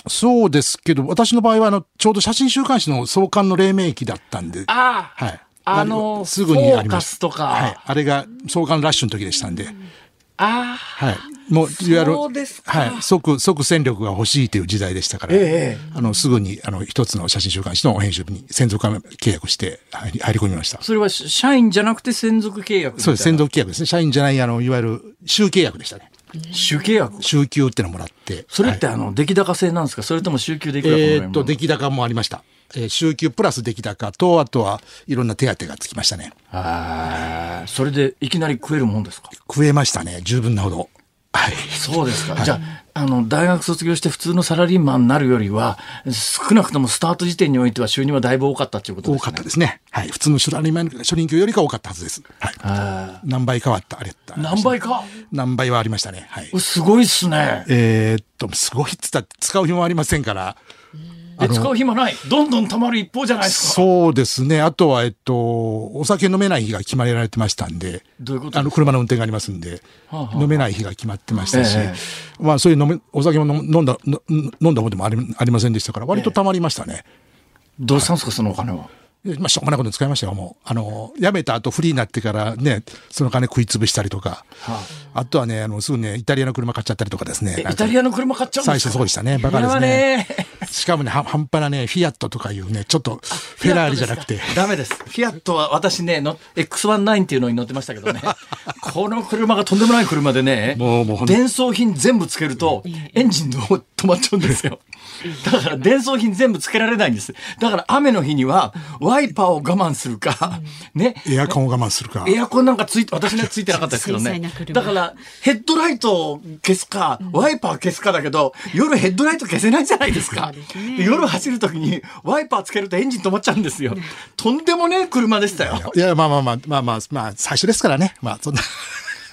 そうですけど、私の場合は、あの、ちょうど写真週刊誌の創刊の黎明期だったんで。ああ。はい。あの、すぐにあります。とか。はい。あれが創刊ラッシュの時でしたんで。ああ。はい。もう、いわゆる、はい。即、即戦力が欲しいという時代でしたから、ええ、あの、すぐに、あの、一つの写真週刊誌の編集部に専属契約して入り込みました。それは社員じゃなくて専属契約そうです。専属契約ですね。社員じゃない、あの、いわゆる、週契約でしたね。週契約週休ってのもらって。それってあの、出来高制なんですか？それとも週休出来高えっと、出来高もありました。えー、週休プラス出来高と、あとはいろんな手当がつきましたね。ああ、それでいきなり食えるもんですか？食えましたね。十分なほど。はい。そうですか。はい、じゃあ、あの、大学卒業して普通のサラリーマンになるよりは、少なくともスタート時点においては収入はだいぶ多かったということですね。多かったですね。はい。普通のサラリーマン、初任給よりか多かったはずです。はい。何倍変わった、あれ何倍か？何倍はありましたね。はい。すごいっすね。えー、っと、すごいっつったら使う暇ありませんから。え使う暇ない。どんどん溜まる一方じゃないですか。そうですね。あとはえっとお酒飲めない日が決まられてましたんでどういうことあの車の運転がありますんで、はあはあ、飲めない日が決まってましたし、えまあそういう飲めお酒も飲んだ飲んだ方でもありありませんでしたから割と溜まりましたね、どうしたんですかそのお金は？まあ、しょうがないこと使いましたよ、もう。あの、辞めた後フリーになってからね、その金食い潰したりとか、はあ、あとはね、あの、すぐね、イタリアの車買っちゃったりとかですね。イタリアの車買っちゃうん最初そうでしたね。バカですね。しかもね、半端なね、フィアットとかいうね、ちょっと、フェラーリじゃなくて。ダメです。フィアットは私ね、の X19 っていうのに乗ってましたけどね、この車がとんでもない車でね、もうもう伝送品全部つけると、エンジン止まっちゃうんですよ。だから伝送品全部つけられないんです。だから雨の日にはワイパーを我慢するか、ね。エアコンを我慢するか。エアコンなんかついて、私にはついてなかったですけどね。だからヘッドライトを消すか、ワイパー消すかだけど、夜ヘッドライト消せないじゃないですか。夜走るときにワイパーつけるとエンジン止まっちゃうんですよ。とんでもねえ車でしたよ。いや、まあまあまあ、まあまあ、まあ、最初ですからね。まあ、そんな。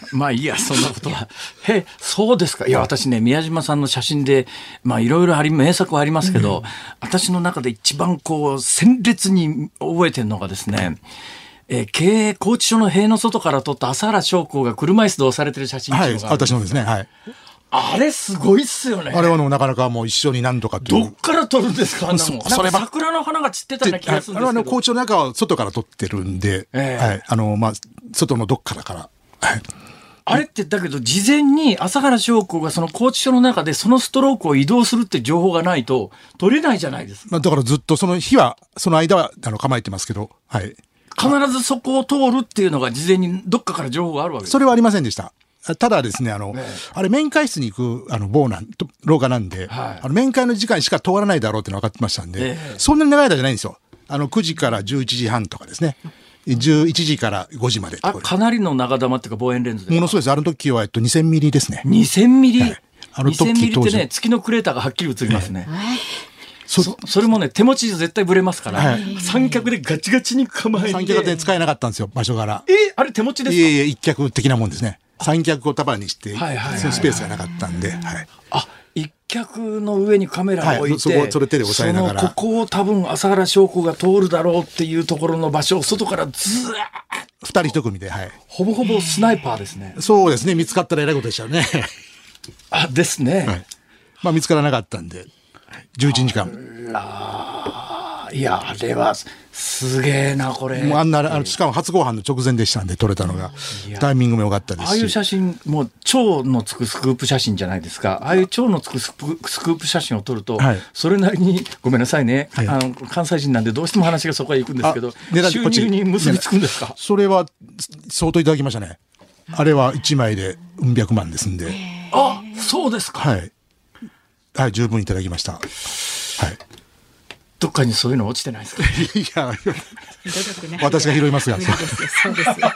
まあいいや、そんなことは。へそうですか。いや、私ね、宮島さんの写真で、まあいろいろあり、名作はありますけど、うん、私の中で一番こう、鮮烈に覚えてるのがですね、えー、経営拘置所の塀の外から撮った朝原将校が車椅子で押されてる写真はい、私のですね。はい。あれすごいっすよね。あれはなかなかもう一緒に何とかどっから撮るんですかあんなもん。それ桜の花が散ってたような気がするんですけど。あの、校長の中は外から撮ってるんで、えー、はい。あの、まあ、外のどっからから。はい。あれってだけど事前に朝原将校がその拘置所の中でそのストロークを移動するって情報がないと取れないじゃないですか。まあだからずっとその日は、その間はあの構えてますけど、はい。必ずそこを通るっていうのが事前にどっかから情報があるわけですそれはありませんでした。ただですね、あの、ね、あれ面会室に行く、あの、棒なん、廊下なんで、はい、あの面会の時間しか通らないだろうって分かってましたんで、そんなに長い間じゃないんですよ。あの、9時から11時半とかですね。11時から5時まであかなりの長玉っていうか望遠レンズものすごいです。あの時は、えっと、2000ミリですね。2000ミリ、はい、あの時2000ミリってね、月のクレーターがはっきり映りますね。そそれもね、手持ちじゃ絶対ぶれますから、はい、三脚でガチガチに構えて。三脚で使えなかったんですよ、場所柄。えー、あれ手持ちですか？いえいえ、一脚的なもんですね。三脚を束にして、そのスペースがなかったんで。はい。あ一脚の上にカメラを置いて、はい、そこを手で押さえながらここを多分朝原将校が通るだろうっていうところの場所を外からずーっ二人一組で、はい。ほぼほぼスナイパーですね。そうですね。見つかったらえらいことでしたね。あ、ですね。はい、まあ見つからなかったんで、11時間。いや、あれは、すげえな、これ。もうあんな、あのしかも初ご飯の直前でしたんで、撮れたのが。タイミングも良かったですああいう写真、もう、蝶のつくスクープ写真じゃないですか。ああいう蝶のつくスクープ写真を撮ると、はい、それなりに、ごめんなさいね、はい、あの、関西人なんでどうしても話がそこへ行くんですけど、収入に結びつくんですか？それは、相当いただきましたね。あれは1枚でうん百万ですんで。あ、そうですか。はい。はい、十分いただきました。はい。どっかにそういうの落ちてないですか？いや、私が拾いますが。そうですよ。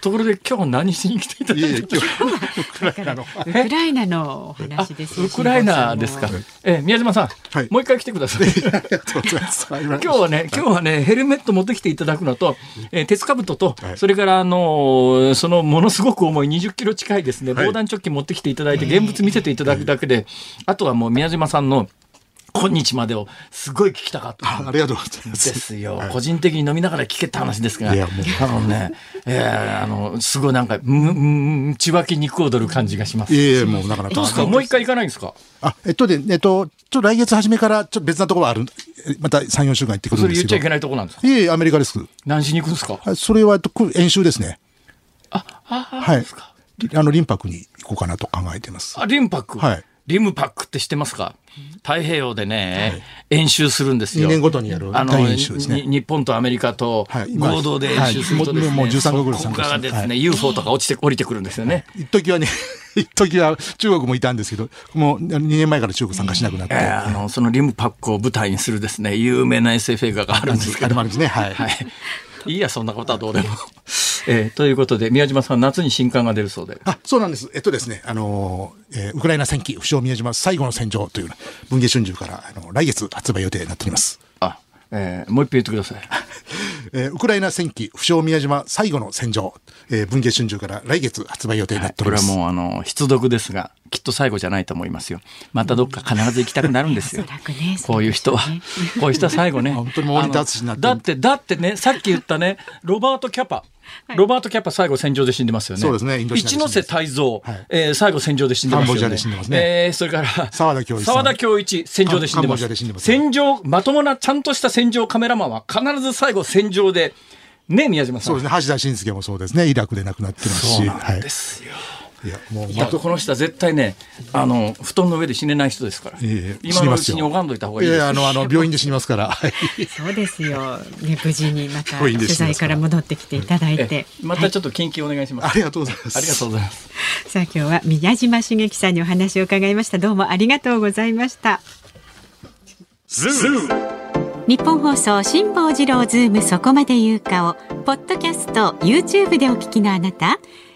ところで今日何しに来ていただいてウクライナのウクライナの話ですウクライナですか。え宮島さん、はい、もう一回来てください。今日はね今日はねヘルメット持ってきていただくのと、えー、鉄兜と、はい、それからあのそのものすごく重い20キロ近いですね防弾チョッキ持ってきていただいて現物見せていただくだけで、あとはもう宮島さんの今日までをすごい聞きたかったありがとうございます。ですよ、はい、個人的に飲みながら聞けた話ですが、いやもうあのね、えー、あのすごいなんかむ血湧き肉踊る感じがします。いやもうなかなか。どうですかもう一回行かないんですか。あえっとでえっとちょっと来月初めからちょっと別なところあるまた三四週間行ってくるんですけど。それ言っちゃいけないとこなんですか。いえアメリカです。何しに行くんですか。それはえっと演習ですね。ああはい。あのリンパクに行こうかなと考えてます。あリンパク。はい。リムパックって知ってますか？太平洋でね、はい、演習するんですよ。2年ごとにやるあの、演習ですね。日本とアメリカと合同で演習するとですね、はい、もう13国ぐらい参加して。ですね、UFO とか落ちて、降りてくるんですよね。一時はね、一時は中国もいたんですけど、もう2年前から中国参加しなくなって。えー、あの、そのリムパックを舞台にするですね、有名な SF 映画があるんですけど。あるんですね、はい。はいいいや、そんなことはどうでも。えー、ということで、宮島さん、夏に新刊が出るそうで。あ、そうなんです。えっとですね、あのー、えー、ウクライナ戦記、不詳宮島最後の戦場という文藝春秋から、あの、来月発売予定になっております。あ、えー、もう一遍言ってください。えー、ウクライナ戦記、不詳宮島最後の戦場、えー、文藝春秋から来月発売予定になっております。はい、これはもう、あの、必読ですが、きっと最後じゃないと思いますよ。またどっか必ず行きたくなるんですよ。ね、こういう人は。こういう人は最後ね。本当にモニターになってだって、だってね、さっき言ったね、ロバート・キャパ。ロバート・キャッパ最後戦場で死んでますよね。そうですね。一ノ瀬泰造、はい、えー、最後戦場で死んでますよね。カンボジアで死んでますね。えー、それから沢田恭一沢田恭一戦場で死んでます。戦場まともなちゃんとした戦場カメラマンは必ず最後戦場でね宮島さん。そうですね。橋田晋介もそうですね。イラクで亡くなってますし。そうなんですよ。はいいやもうまた。この人は絶対ねあの布団の上で死ねない人ですから、今のうちに拝んどいた方がいいです。いやあのあの病院で死にますから。そうですよ、ね、無事にまた取材から戻ってきていただいて。またちょっと緊急お願いします、ありがとうございます。ありがとうございます。さあ今日は宮島茂樹さんにお話を伺いました。どうもありがとうございました。日本放送辛坊治郎ズームそこまで言うかをポッドキャスト YouTube でお聞きのあなた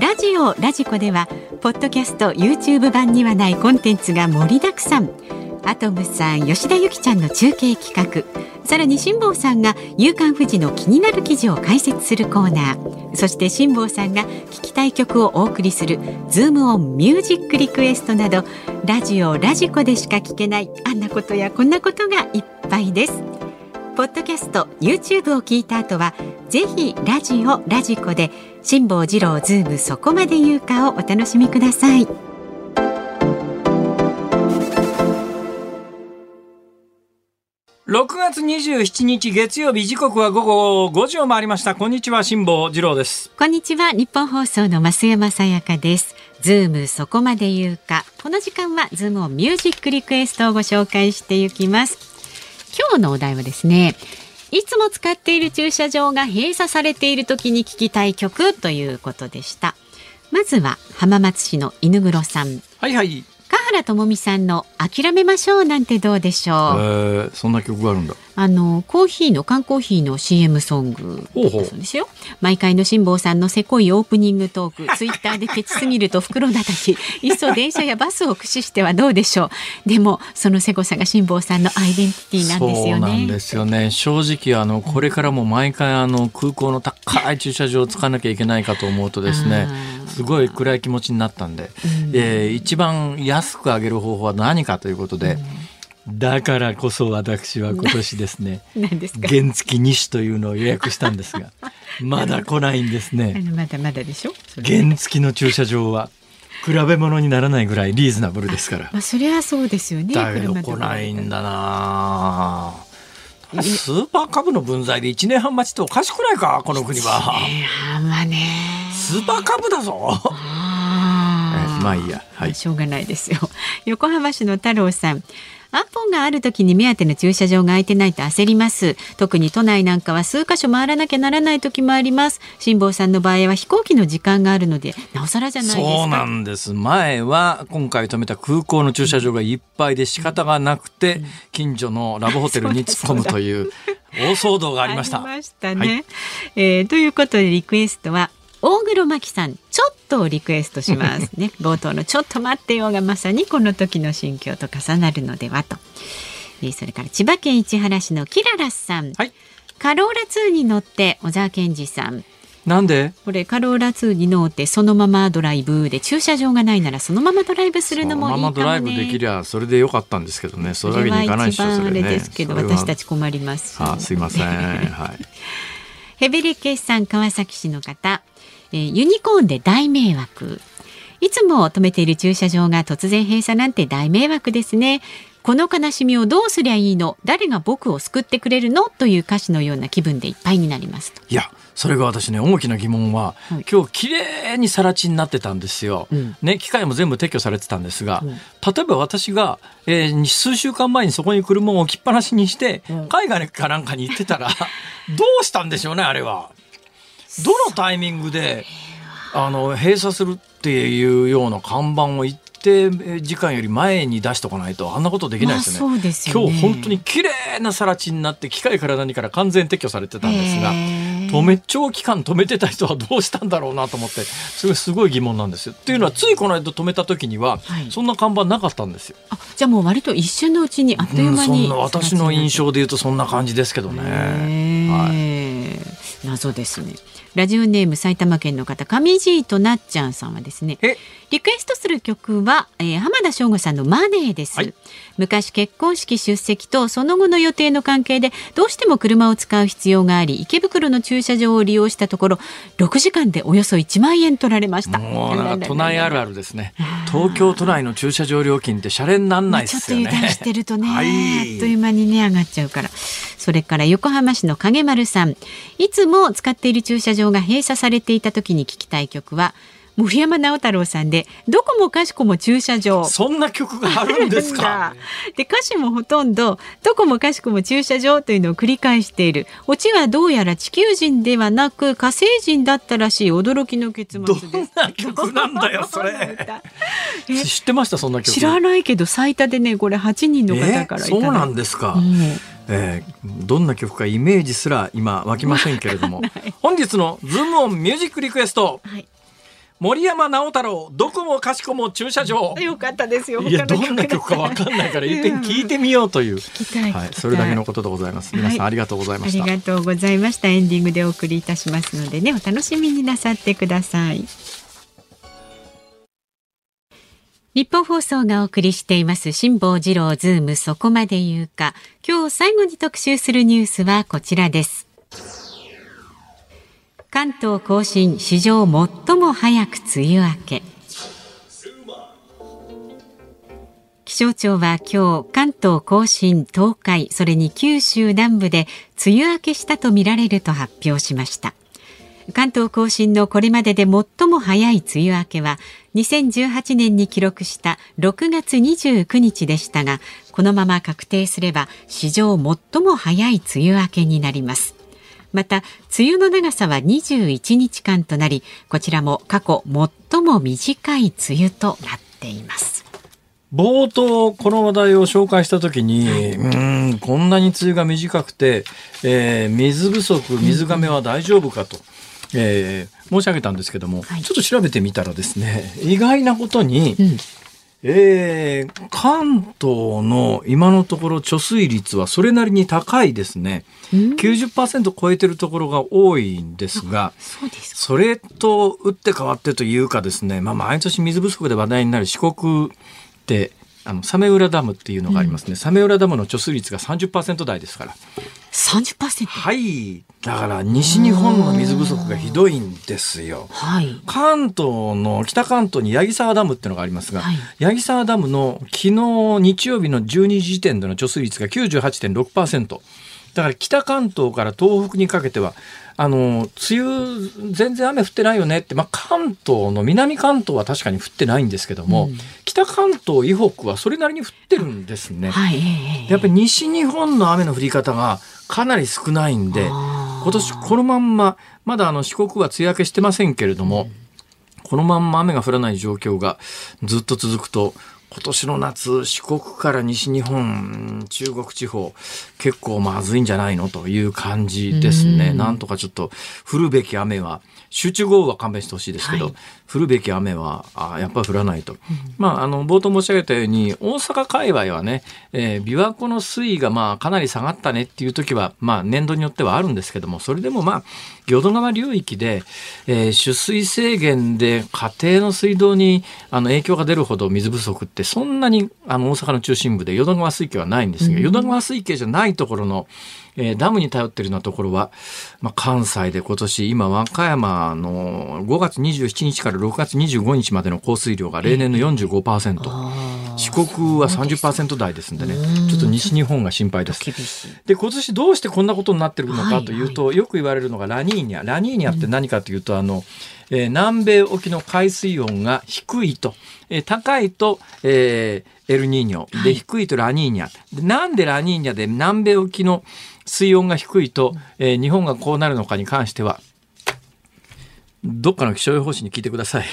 ラジオラジコではポッドキャスト YouTube 版にはないコンテンツが盛りだくさん。アトムさん吉田由紀ちゃんの中継企画。さらに辛坊さんが「夕刊富士」の気になる記事を解説するコーナー。そして辛坊さんが聞きたい曲をお送りする「ズームオンミュージックリクエスト」などラジオラジコでしか聞けないあんなことやこんなことがいっぱいです。ポッドキャスト YouTube を聞いた後はぜひラジオ radiko で辛坊治郎ズームそこまで言うかをお楽しみください。6月27日月曜日時刻は午後5時を回りました。こんにちは辛坊治郎です。こんにちはニッポン放送の増山さやかです。ズームそこまで言うか。この時間はズームオンミュージックリクエストをご紹介していきます。今日のお題はですねいつも使っている駐車場が閉鎖されている時に聞きたい曲ということでした。まずは浜松市の犬黒さん。はいはい。香原朋美さんの諦めましょうなんてどうでしょう、えー、そんな曲があるんだあのコーヒーの缶コーヒーの CM ソングそうですよ。毎回の辛坊さんのせこいオープニングトーク。ツイッターでケチすぎると袋叩き。いっそ電車やバスを駆使してはどうでしょう。でもそのせこさが辛坊さんのアイデンティティなんですよね。そうなんですよね。正直あのこれからも毎回あの空港の高い駐車場を使わなきゃいけないかと思うとですねすごい暗い気持ちになったんで、うん、えー、一番安く上げる方法は何かということで、うんだからこそ私は今年ですね 原付2種というのを予約したんですが まだ来ないんですね。まだまだでしょ？原付の駐車場は比べ物にならないぐらいリーズナブルですから。まあそれはそうですよねだけど来ないんだな。スーパーカブの分際で1年半待ちっておかしくないかこの国は。まあね、スーパーカブだぞ。まあいいや、はい、しょうがないですよ。横浜市の太郎さん。アポがある時に目当ての駐車場が空いてないと焦ります。特に都内なんかは数箇所回らなきゃならない時もあります。辛坊さんの場合は飛行機の時間があるのでなおさらじゃないですか。そうなんです。前は今回止めた空港の駐車場がいっぱいで仕方がなくて、近所のラブホテルに突っ込むという大騒動がありました。ありましたね、はい、えー、ということでリクエストは大黒摩季さんちょっとリクエストしますね。冒頭のちょっと待ってよがまさにこの時の心境と重なるのではと、えそれから千葉県市原市のキララスさん、はい、カローラ2に乗って小沢健二さん。なんで？これカローラ2に乗ってそのままドライブで駐車場がないならそのままドライブするのもいいかも、ね、ドライブできりゃそれでよかったんですけどね。それわけにいかないでしょそれねですけど私たち困りますあすいません。はい。ヘビリケさん川崎市の方えー、ユニコーンで大迷惑。いつも止めている駐車場が突然閉鎖なんて大迷惑ですね。この悲しみをどうすりゃいいの？誰が僕を救ってくれるの？という歌詞のような気分でいっぱいになりますいやそれが私ね大きな疑問は、はい、今日綺麗に更地になってたんですよ、うん、ね機械も全部撤去されてたんですが、うん、例えば私が、えー、数週間前にそこに車を置きっぱなしにして、うん、海外かなんかに行ってたら どうしたんでしょうねあれはどのタイミングであの閉鎖するっていうような看板を一定時間より前に出しとかないとあんなことできないですよね。まあ、ね今日本当に綺麗な更地になって機械から何から完全撤去されてたんですが止め長期間止めてた人はどうしたんだろうなと思ってそれすごい疑問なんですよ。っていうのはついこの間止めた時には、はい、そんな看板なかったんですよ。あじゃあもう割と一瞬のうちにあっという間に、うん、私の印象で言うとそんな感じですけどね。はい、謎ですね。ラジオネーム埼玉県の方上地となっちゃんさんはですねリクエストする曲は、えー、浜田省吾さんのマネーです、はい、昔結婚式出席とその後の予定の関係でどうしても車を使う必要があり池袋の駐車場を利用したところ6時間でおよそ1万円取られました。もうなんか都内あるあるですね。東京都内の駐車場料金ってシャレになんないですよね。ちょっと油断してるとね、はい、あっという間にね上がっちゃうから。それから横浜市の影丸さん。いつも使っている駐車場が閉鎖されていた時に聞きたい曲は森山直太朗さんでどこもかしこも駐車場。そんな曲があるんですか？で歌詞もほとんどどこもかしこも駐車場というのを繰り返している。オチはどうやら地球人ではなく火星人だったらしい驚きの結末です。どんな曲なんだよそれ。知ってましたそんな曲。知らないけど最多でねこれ8人の方からそうなんですか、うん、えー、どんな曲かイメージすら今湧きませんけれども。本日のズームオンミュージックリクエスト、はい。森山直太朗どこもかしこも駐車場。よかったですよ。いやどんな曲かわかんないから一遍 聞いてみようという、はい、それだけのことでございます。皆さん、ありがとうございました。ありがとうございました。エンディングでお送りいたしますのでねお楽しみになさってください日本放送がお送りしています辛坊治郎ズームそこまで言うか。今日最後に特集するニュースはこちらです。関東甲信史上最も早く梅雨明け。気象庁は今日関東甲信東海それに九州南部で梅雨明けしたとみられると発表しました。関東甲信のこれまでで最も早い梅雨明けは2018年に記録した6月29日でしたがこのまま確定すれば史上最も早い梅雨明けになります。また梅雨の長さは21日間となりこちらも過去最も短い梅雨となっています。冒頭この話題を紹介したときに、うんこんなに梅雨が短くて、えー、水不足水がめは大丈夫かと、えー、申し上げたんですけども、はい、ちょっと調べてみたらですね意外なことに、うん。えー、関東の今のところ貯水率はそれなりに高いですね。90%超えてるところが多いんですが、それと打って変わってというかですね、まあ、毎年水不足で話題になる四国ってあの早明浦ダムっていうのがありますね、うん、早明浦ダムの貯水率が30%台ですから30%はい。だから西日本の水不足がひどいんですよ、はい、関東の北関東に八木沢ダムっていうのがありますが、はい、八木沢ダムの昨日日曜日の12時時点での貯水率が98.6%だから北関東から東北にかけてはあの、梅雨、全然雨降ってないよねって、まあ、関東の南関東は確かに降ってないんですけども、うん、北関東以北はそれなりに降ってるんですね。はい、やっぱり西日本の雨の降り方がかなり少ないんで、今年このまんま、まだあの四国は梅雨明けしてませんけれども、うん、このまんま雨が降らない状況がずっと続くと、今年の夏、四国から西日本、中国地方、結構まずいんじゃないのという感じですね。なんとかちょっと降るべき雨は集中豪雨は勘弁してほしいですけど、はい、降るべき雨はあやっぱり降らないと、うん、まあ、あの冒頭申し上げたように大阪界隈はね、えー、琵琶湖の水位がまあかなり下がったねっていう時は、まあ、年度によってはあるんですけどもそれでもまあ淀川流域で、えー、取水制限で家庭の水道にあの影響が出るほど水不足ってそんなにあの大阪の中心部で淀川水系はないんですが、うん、淀川水系じゃないところのえー、ダムに頼っているようなところは、まあ、関西で今年、今、和歌山の5月27日から6月25日までの降水量が例年の45%、四国は30%台ですんでね、ちょっと西日本が心配です。で、今年どうしてこんなことになってるのかというと、よく言われるのがラニーニャ。ラニーニャって何かというと、あの、えー、南米沖の海水温が低いと、えー、高いと、えー、エルニーニョで低いとラニーニャ、でなんでラニーニャで南米沖の水温が低いと、えー、日本がこうなるのかに関しては、どっかの気象予報士に聞いてください。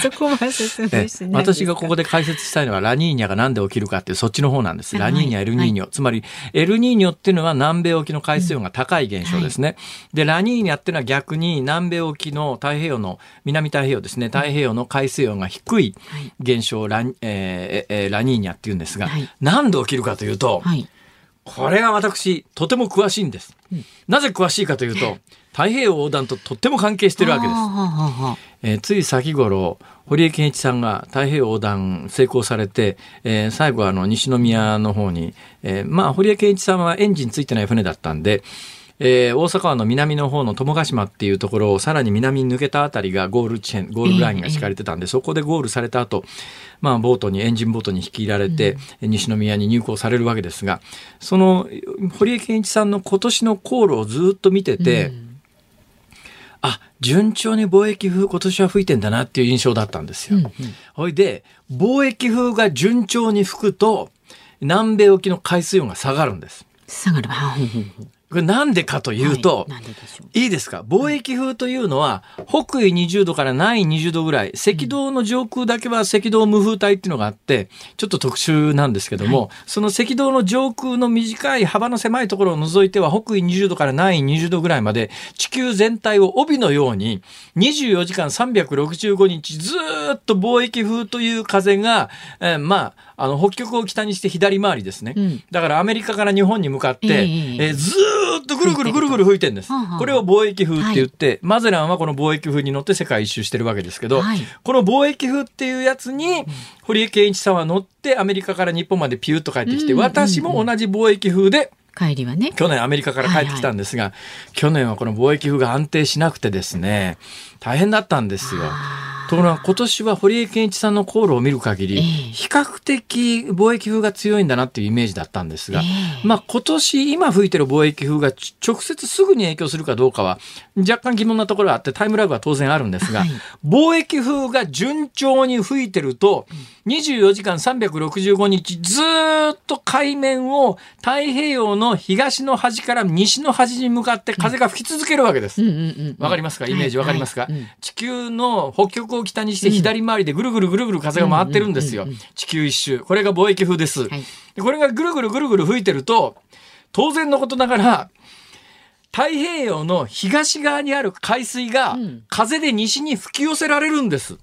そこは説明しない私がここで解説したいのはラニーニャがなんで起きるかっていうそっちの方なんです。ラニーニャ、エルニーニョ。はい、つまり、エルニーニョっていうのは南米沖の海水温が高い現象ですね。うんはい、で、ラニーニャっていうのは逆に南米沖の太平洋の、南太平洋ですね、太平洋の海水温が低い現象をラ,、えー、ラニーニャっていうんですが、はい、なんで起きるかというと、はい。これは私、とても詳しいんです。うん、なぜ詳しいかというと、太平洋横断ととっても関係してるわけです。えー、つい先頃、堀江謙一さんが太平洋横断成功されて、えー、最後あの西宮の方に、えー、まあ堀江謙一さんはエンジンついてない船だったんで、えー、大阪湾の南の方の友ヶ島っていうところをさらに南に抜けたあたりがゴール地点、ゴールラインが敷かれてたんで、そこでゴールされた後、まあ、ボートに、エンジンボートに引き入れられて、うん、西宮に入港されるわけですが、その、堀江謙一さんの今年の航路をずっと見てて、うんあ順調に貿易風今年は吹いてんだなっていう印象だったんですよ。うんうん、ほいで貿易風が順調に吹くと南米沖の海水温が下がるんです。下がる。これなんでかというと、はい、いいですか？貿易風というのは、北緯20度から南緯20度ぐらい、赤道の上空だけは赤道無風帯っていうのがあって、ちょっと特殊なんですけども、はい、その赤道の上空の短い幅の狭いところを除いては、北緯20度から南緯20度ぐらいまで、地球全体を帯のように、24時間365日ずっと貿易風という風が、えー、まあ、あの北極を北にして左回りですね、うん、だからアメリカから日本に向かって、えー、えー、ずっとぐるぐるぐるぐる吹いてるんです、これを貿易風って言って、はい、マゼランはこの貿易風に乗って世界一周してるわけですけど、はい、この貿易風っていうやつに堀江謙一さんは乗ってアメリカから日本までピューッと帰ってきて、私も同じ貿易風で帰りはね。去年アメリカから帰ってきたんですが、はいはい、去年はこの貿易風が安定しなくてですね大変だったんですよ。ところが今年は堀江謙一さんの航路を見る限り、比較的貿易風が強いんだなっていうイメージだったんですが、まあ今年今吹いてる貿易風が直接すぐに影響するかどうかは若干疑問なところがあってタイムラグは当然あるんですが、はい、貿易風が順調に吹いてると24時間365日ずっと海面を太平洋の東の端から西の端に向かって風が吹き続けるわけです。わかりますか？イメージわかりますか、地球の北極を北にして左回りでぐるぐるぐるぐる風が回ってるんですよ。地球一周。これが貿易風です。はい、これがぐるぐるぐるぐる吹いてると、当然のことながら、太平洋の東側にある海水が風で西に吹き寄せられるんです。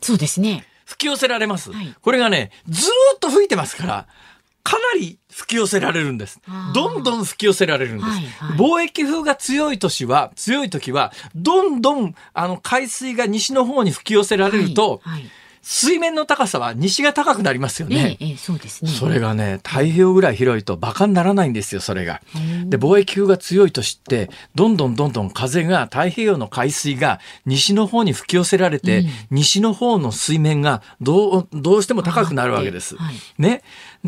そうですね。吹き寄せられます。はい、これがね、ずっと吹いてますから、かなり吹き寄せられるんです。どんどん吹き寄せられるんです。はいはい、貿易風が強い年は、強い時は、どんどんあの海水が西の方に吹き寄せられると、はいはい水面の高さは西が高くなりますよね。ええ、そうですね。それがね、太平洋ぐらい広いと馬鹿にならないんですよ、それが。で、貿易風が強いと知って、どんどんどんどん風が、太平洋の海水が西の方に吹き寄せられて、うん、西の方の水面がどう、どうしても高くなるわけです。はい、ね。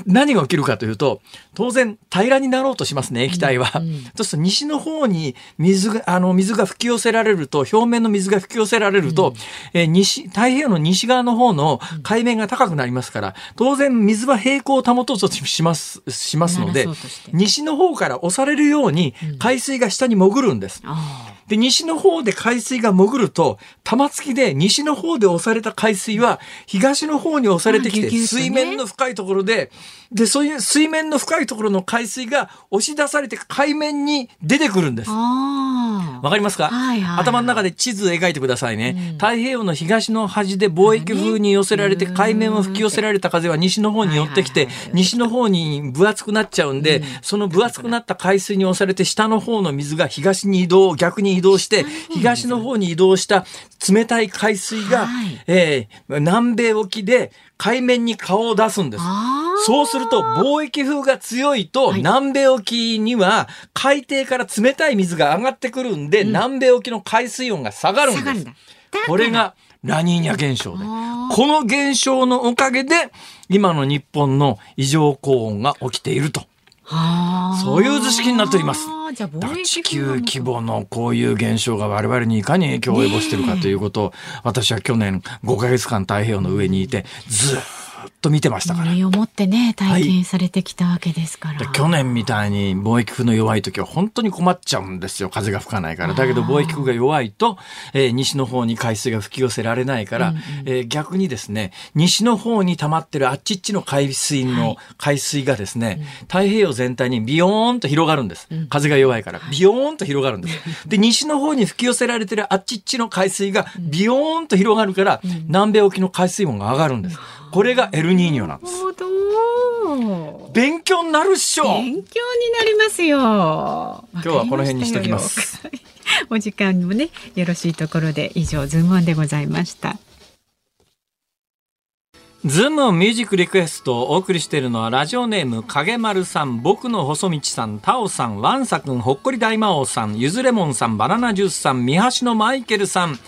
何が起きるかというと、当然平らになろうとしますね、液体は。うんうん、そうすると西の方に水が、あの、水が吹き寄せられると、表面の水が吹き寄せられると、うん、え西、太平洋の西側の方の海面が高くなりますから、当然水は平行を保とうとします、しますので、西の方から押されるように海水が下に潜るんです。うんで、西の方で海水が潜ると、玉突きで西の方で押された海水は、東の方に押されてきて、水面の深いところで、で、そういう水面の深いところの海水が押し出されて海面に出てくるんです。わかりますか、はいはい、頭の中で地図描いてくださいね、うん、太平洋の東の端で貿易風に寄せられて、海面を吹き寄せられた風は西の方に寄ってきて、西の方に分厚くなっちゃうんで、うん、その分厚くなった海水に押されて下の方の水が東に移動、逆に移動して、東の方に移動した冷たい海水が、はい、えー、南米沖で海面に顔を出すんです。そうすると貿易風が強いと、南米沖には海底から冷たい水が上がってくるんで、うん、南米沖の海水温が下がるんです。これがラニーニャ現象で。この現象のおかげで、今の日本の異常高温が起きていると。そういう図式になっております。地球規模のこういう現象が我々にいかに影響を及ぼしているかということを、私は去年5か月間太平洋の上にいてずっと見てましたから。身をもってね、体験されてきたわけですから。はい、去年みたいに貿易風の弱い時は本当に困っちゃうんですよ。風が吹かないから。だけど貿易風が弱いと、えー、西の方に海水が吹き寄せられないから、うんうん、えー、逆にですね、西の方に溜まってるあっちっちの海水の海水がですね、はい、太平洋全体にビヨーンと広がるんです。風が弱いから。ビヨーンと広がるんです。で、西の方に吹き寄せられてるあっちっちの海水がビヨーンと広がるから、南米沖の海水温が上がるんです。これがエルニーニョなんです。勉強になるっしょ勉強になりますよ。今日はこの辺にしときます。お時間もね、よろしいところで以上ズームオンでございました。ズームオンミュージックリクエストをお送りしているのはラジオネーム影丸さん、僕の細道さん、タオさん、ワンサ君、ほっこり大魔王さん、ゆずレモンさん、バナナジュースさん、三橋のマイケルさん、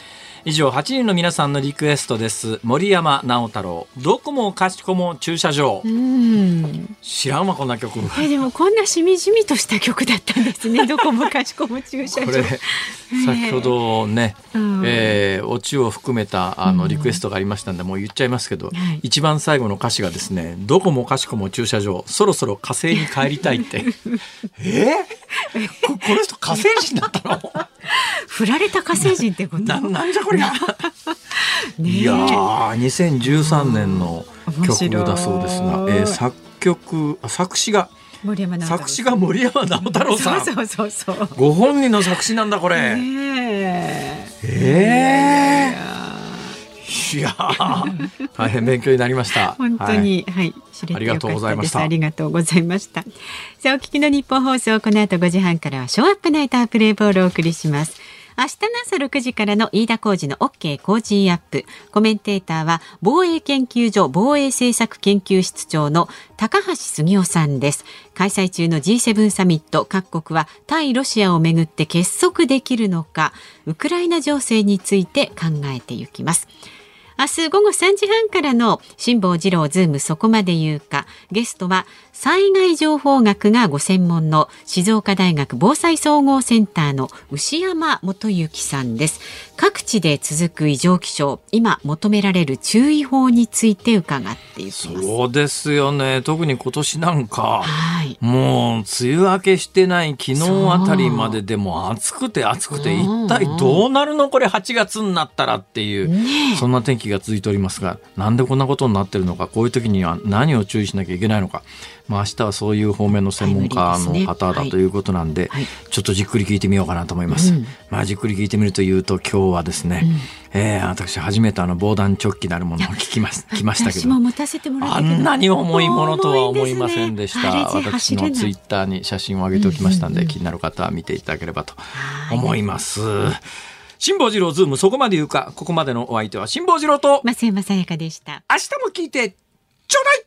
以上8人の皆さんのリクエストです。森山直太朗。どこもかしこも駐車場。知らんわこんな曲。えでもこんなしみじみとした曲だったんですね。どこもかしこも駐車場。先ほどね、えー、えー、オチを含めたあのリクエストがありましたんで、もう言っちゃいますけど、はい、一番最後の歌詞がですねどこもかしこも駐車場そろそろ火星に帰りたいって。えー、ここの人火星人だったの？振られた火星人ってこと？ななんじゃこりゃ？いやー2013年の曲だそうですが、えー、作曲作詞が森山作詞が森山直太朗さん。そうそうそうご本人の作詞なんだこれ。え。ー、えー、いや大変勉強になりました。本当に、はい、はい、ありがとうございました。ありがとうございました。さあお聞きの日本放送この後5時半からはショーアップナイタープレイボールをお送りします。明日の朝6時からの飯田浩二の OK 工事アップ。コメンテーターは防衛研究所防衛政策研究室長の高橋杉雄さんです。開催中の G7 サミット各国は対ロシアをめぐって結束できるのか、ウクライナ情勢について考えていきます。明日午後3時半からの辛坊治郎ズームそこまで言うか。ゲストは災害情報学がご専門の静岡大学防災総合センターの牛山素行さんです。各地で続く異常気象今求められる注意報について伺っていきます。そうですよね。特に今年なんか、はい、もう梅雨明けしてない昨日あたりまででも暑くて暑くて一体どうなるの？これ8月になったらっていう、ね、そんな天気が続いておりますがなんでこんなことになってるのかこういう時には何を注意しなきゃいけないのか、まあ、明日はそういう方面の専門家の方だということなんで、はい。ちょっとじっくり聞いてみようかなと思います。うん、まあ、じっくり聞いてみるというと今日はですね、うん、えー、私初めてあの防弾チョッキなるものを聞きます来ましたけどあんなに重いものとは思いませんでした、ね、私のツイッターに写真を上げておきましたんで、気になる方は見ていただければと思います。辛坊治郎ズームそこまで言うか。ここまでのお相手は辛坊治郎と。増山さやかでした。明日も聞いてちょうだい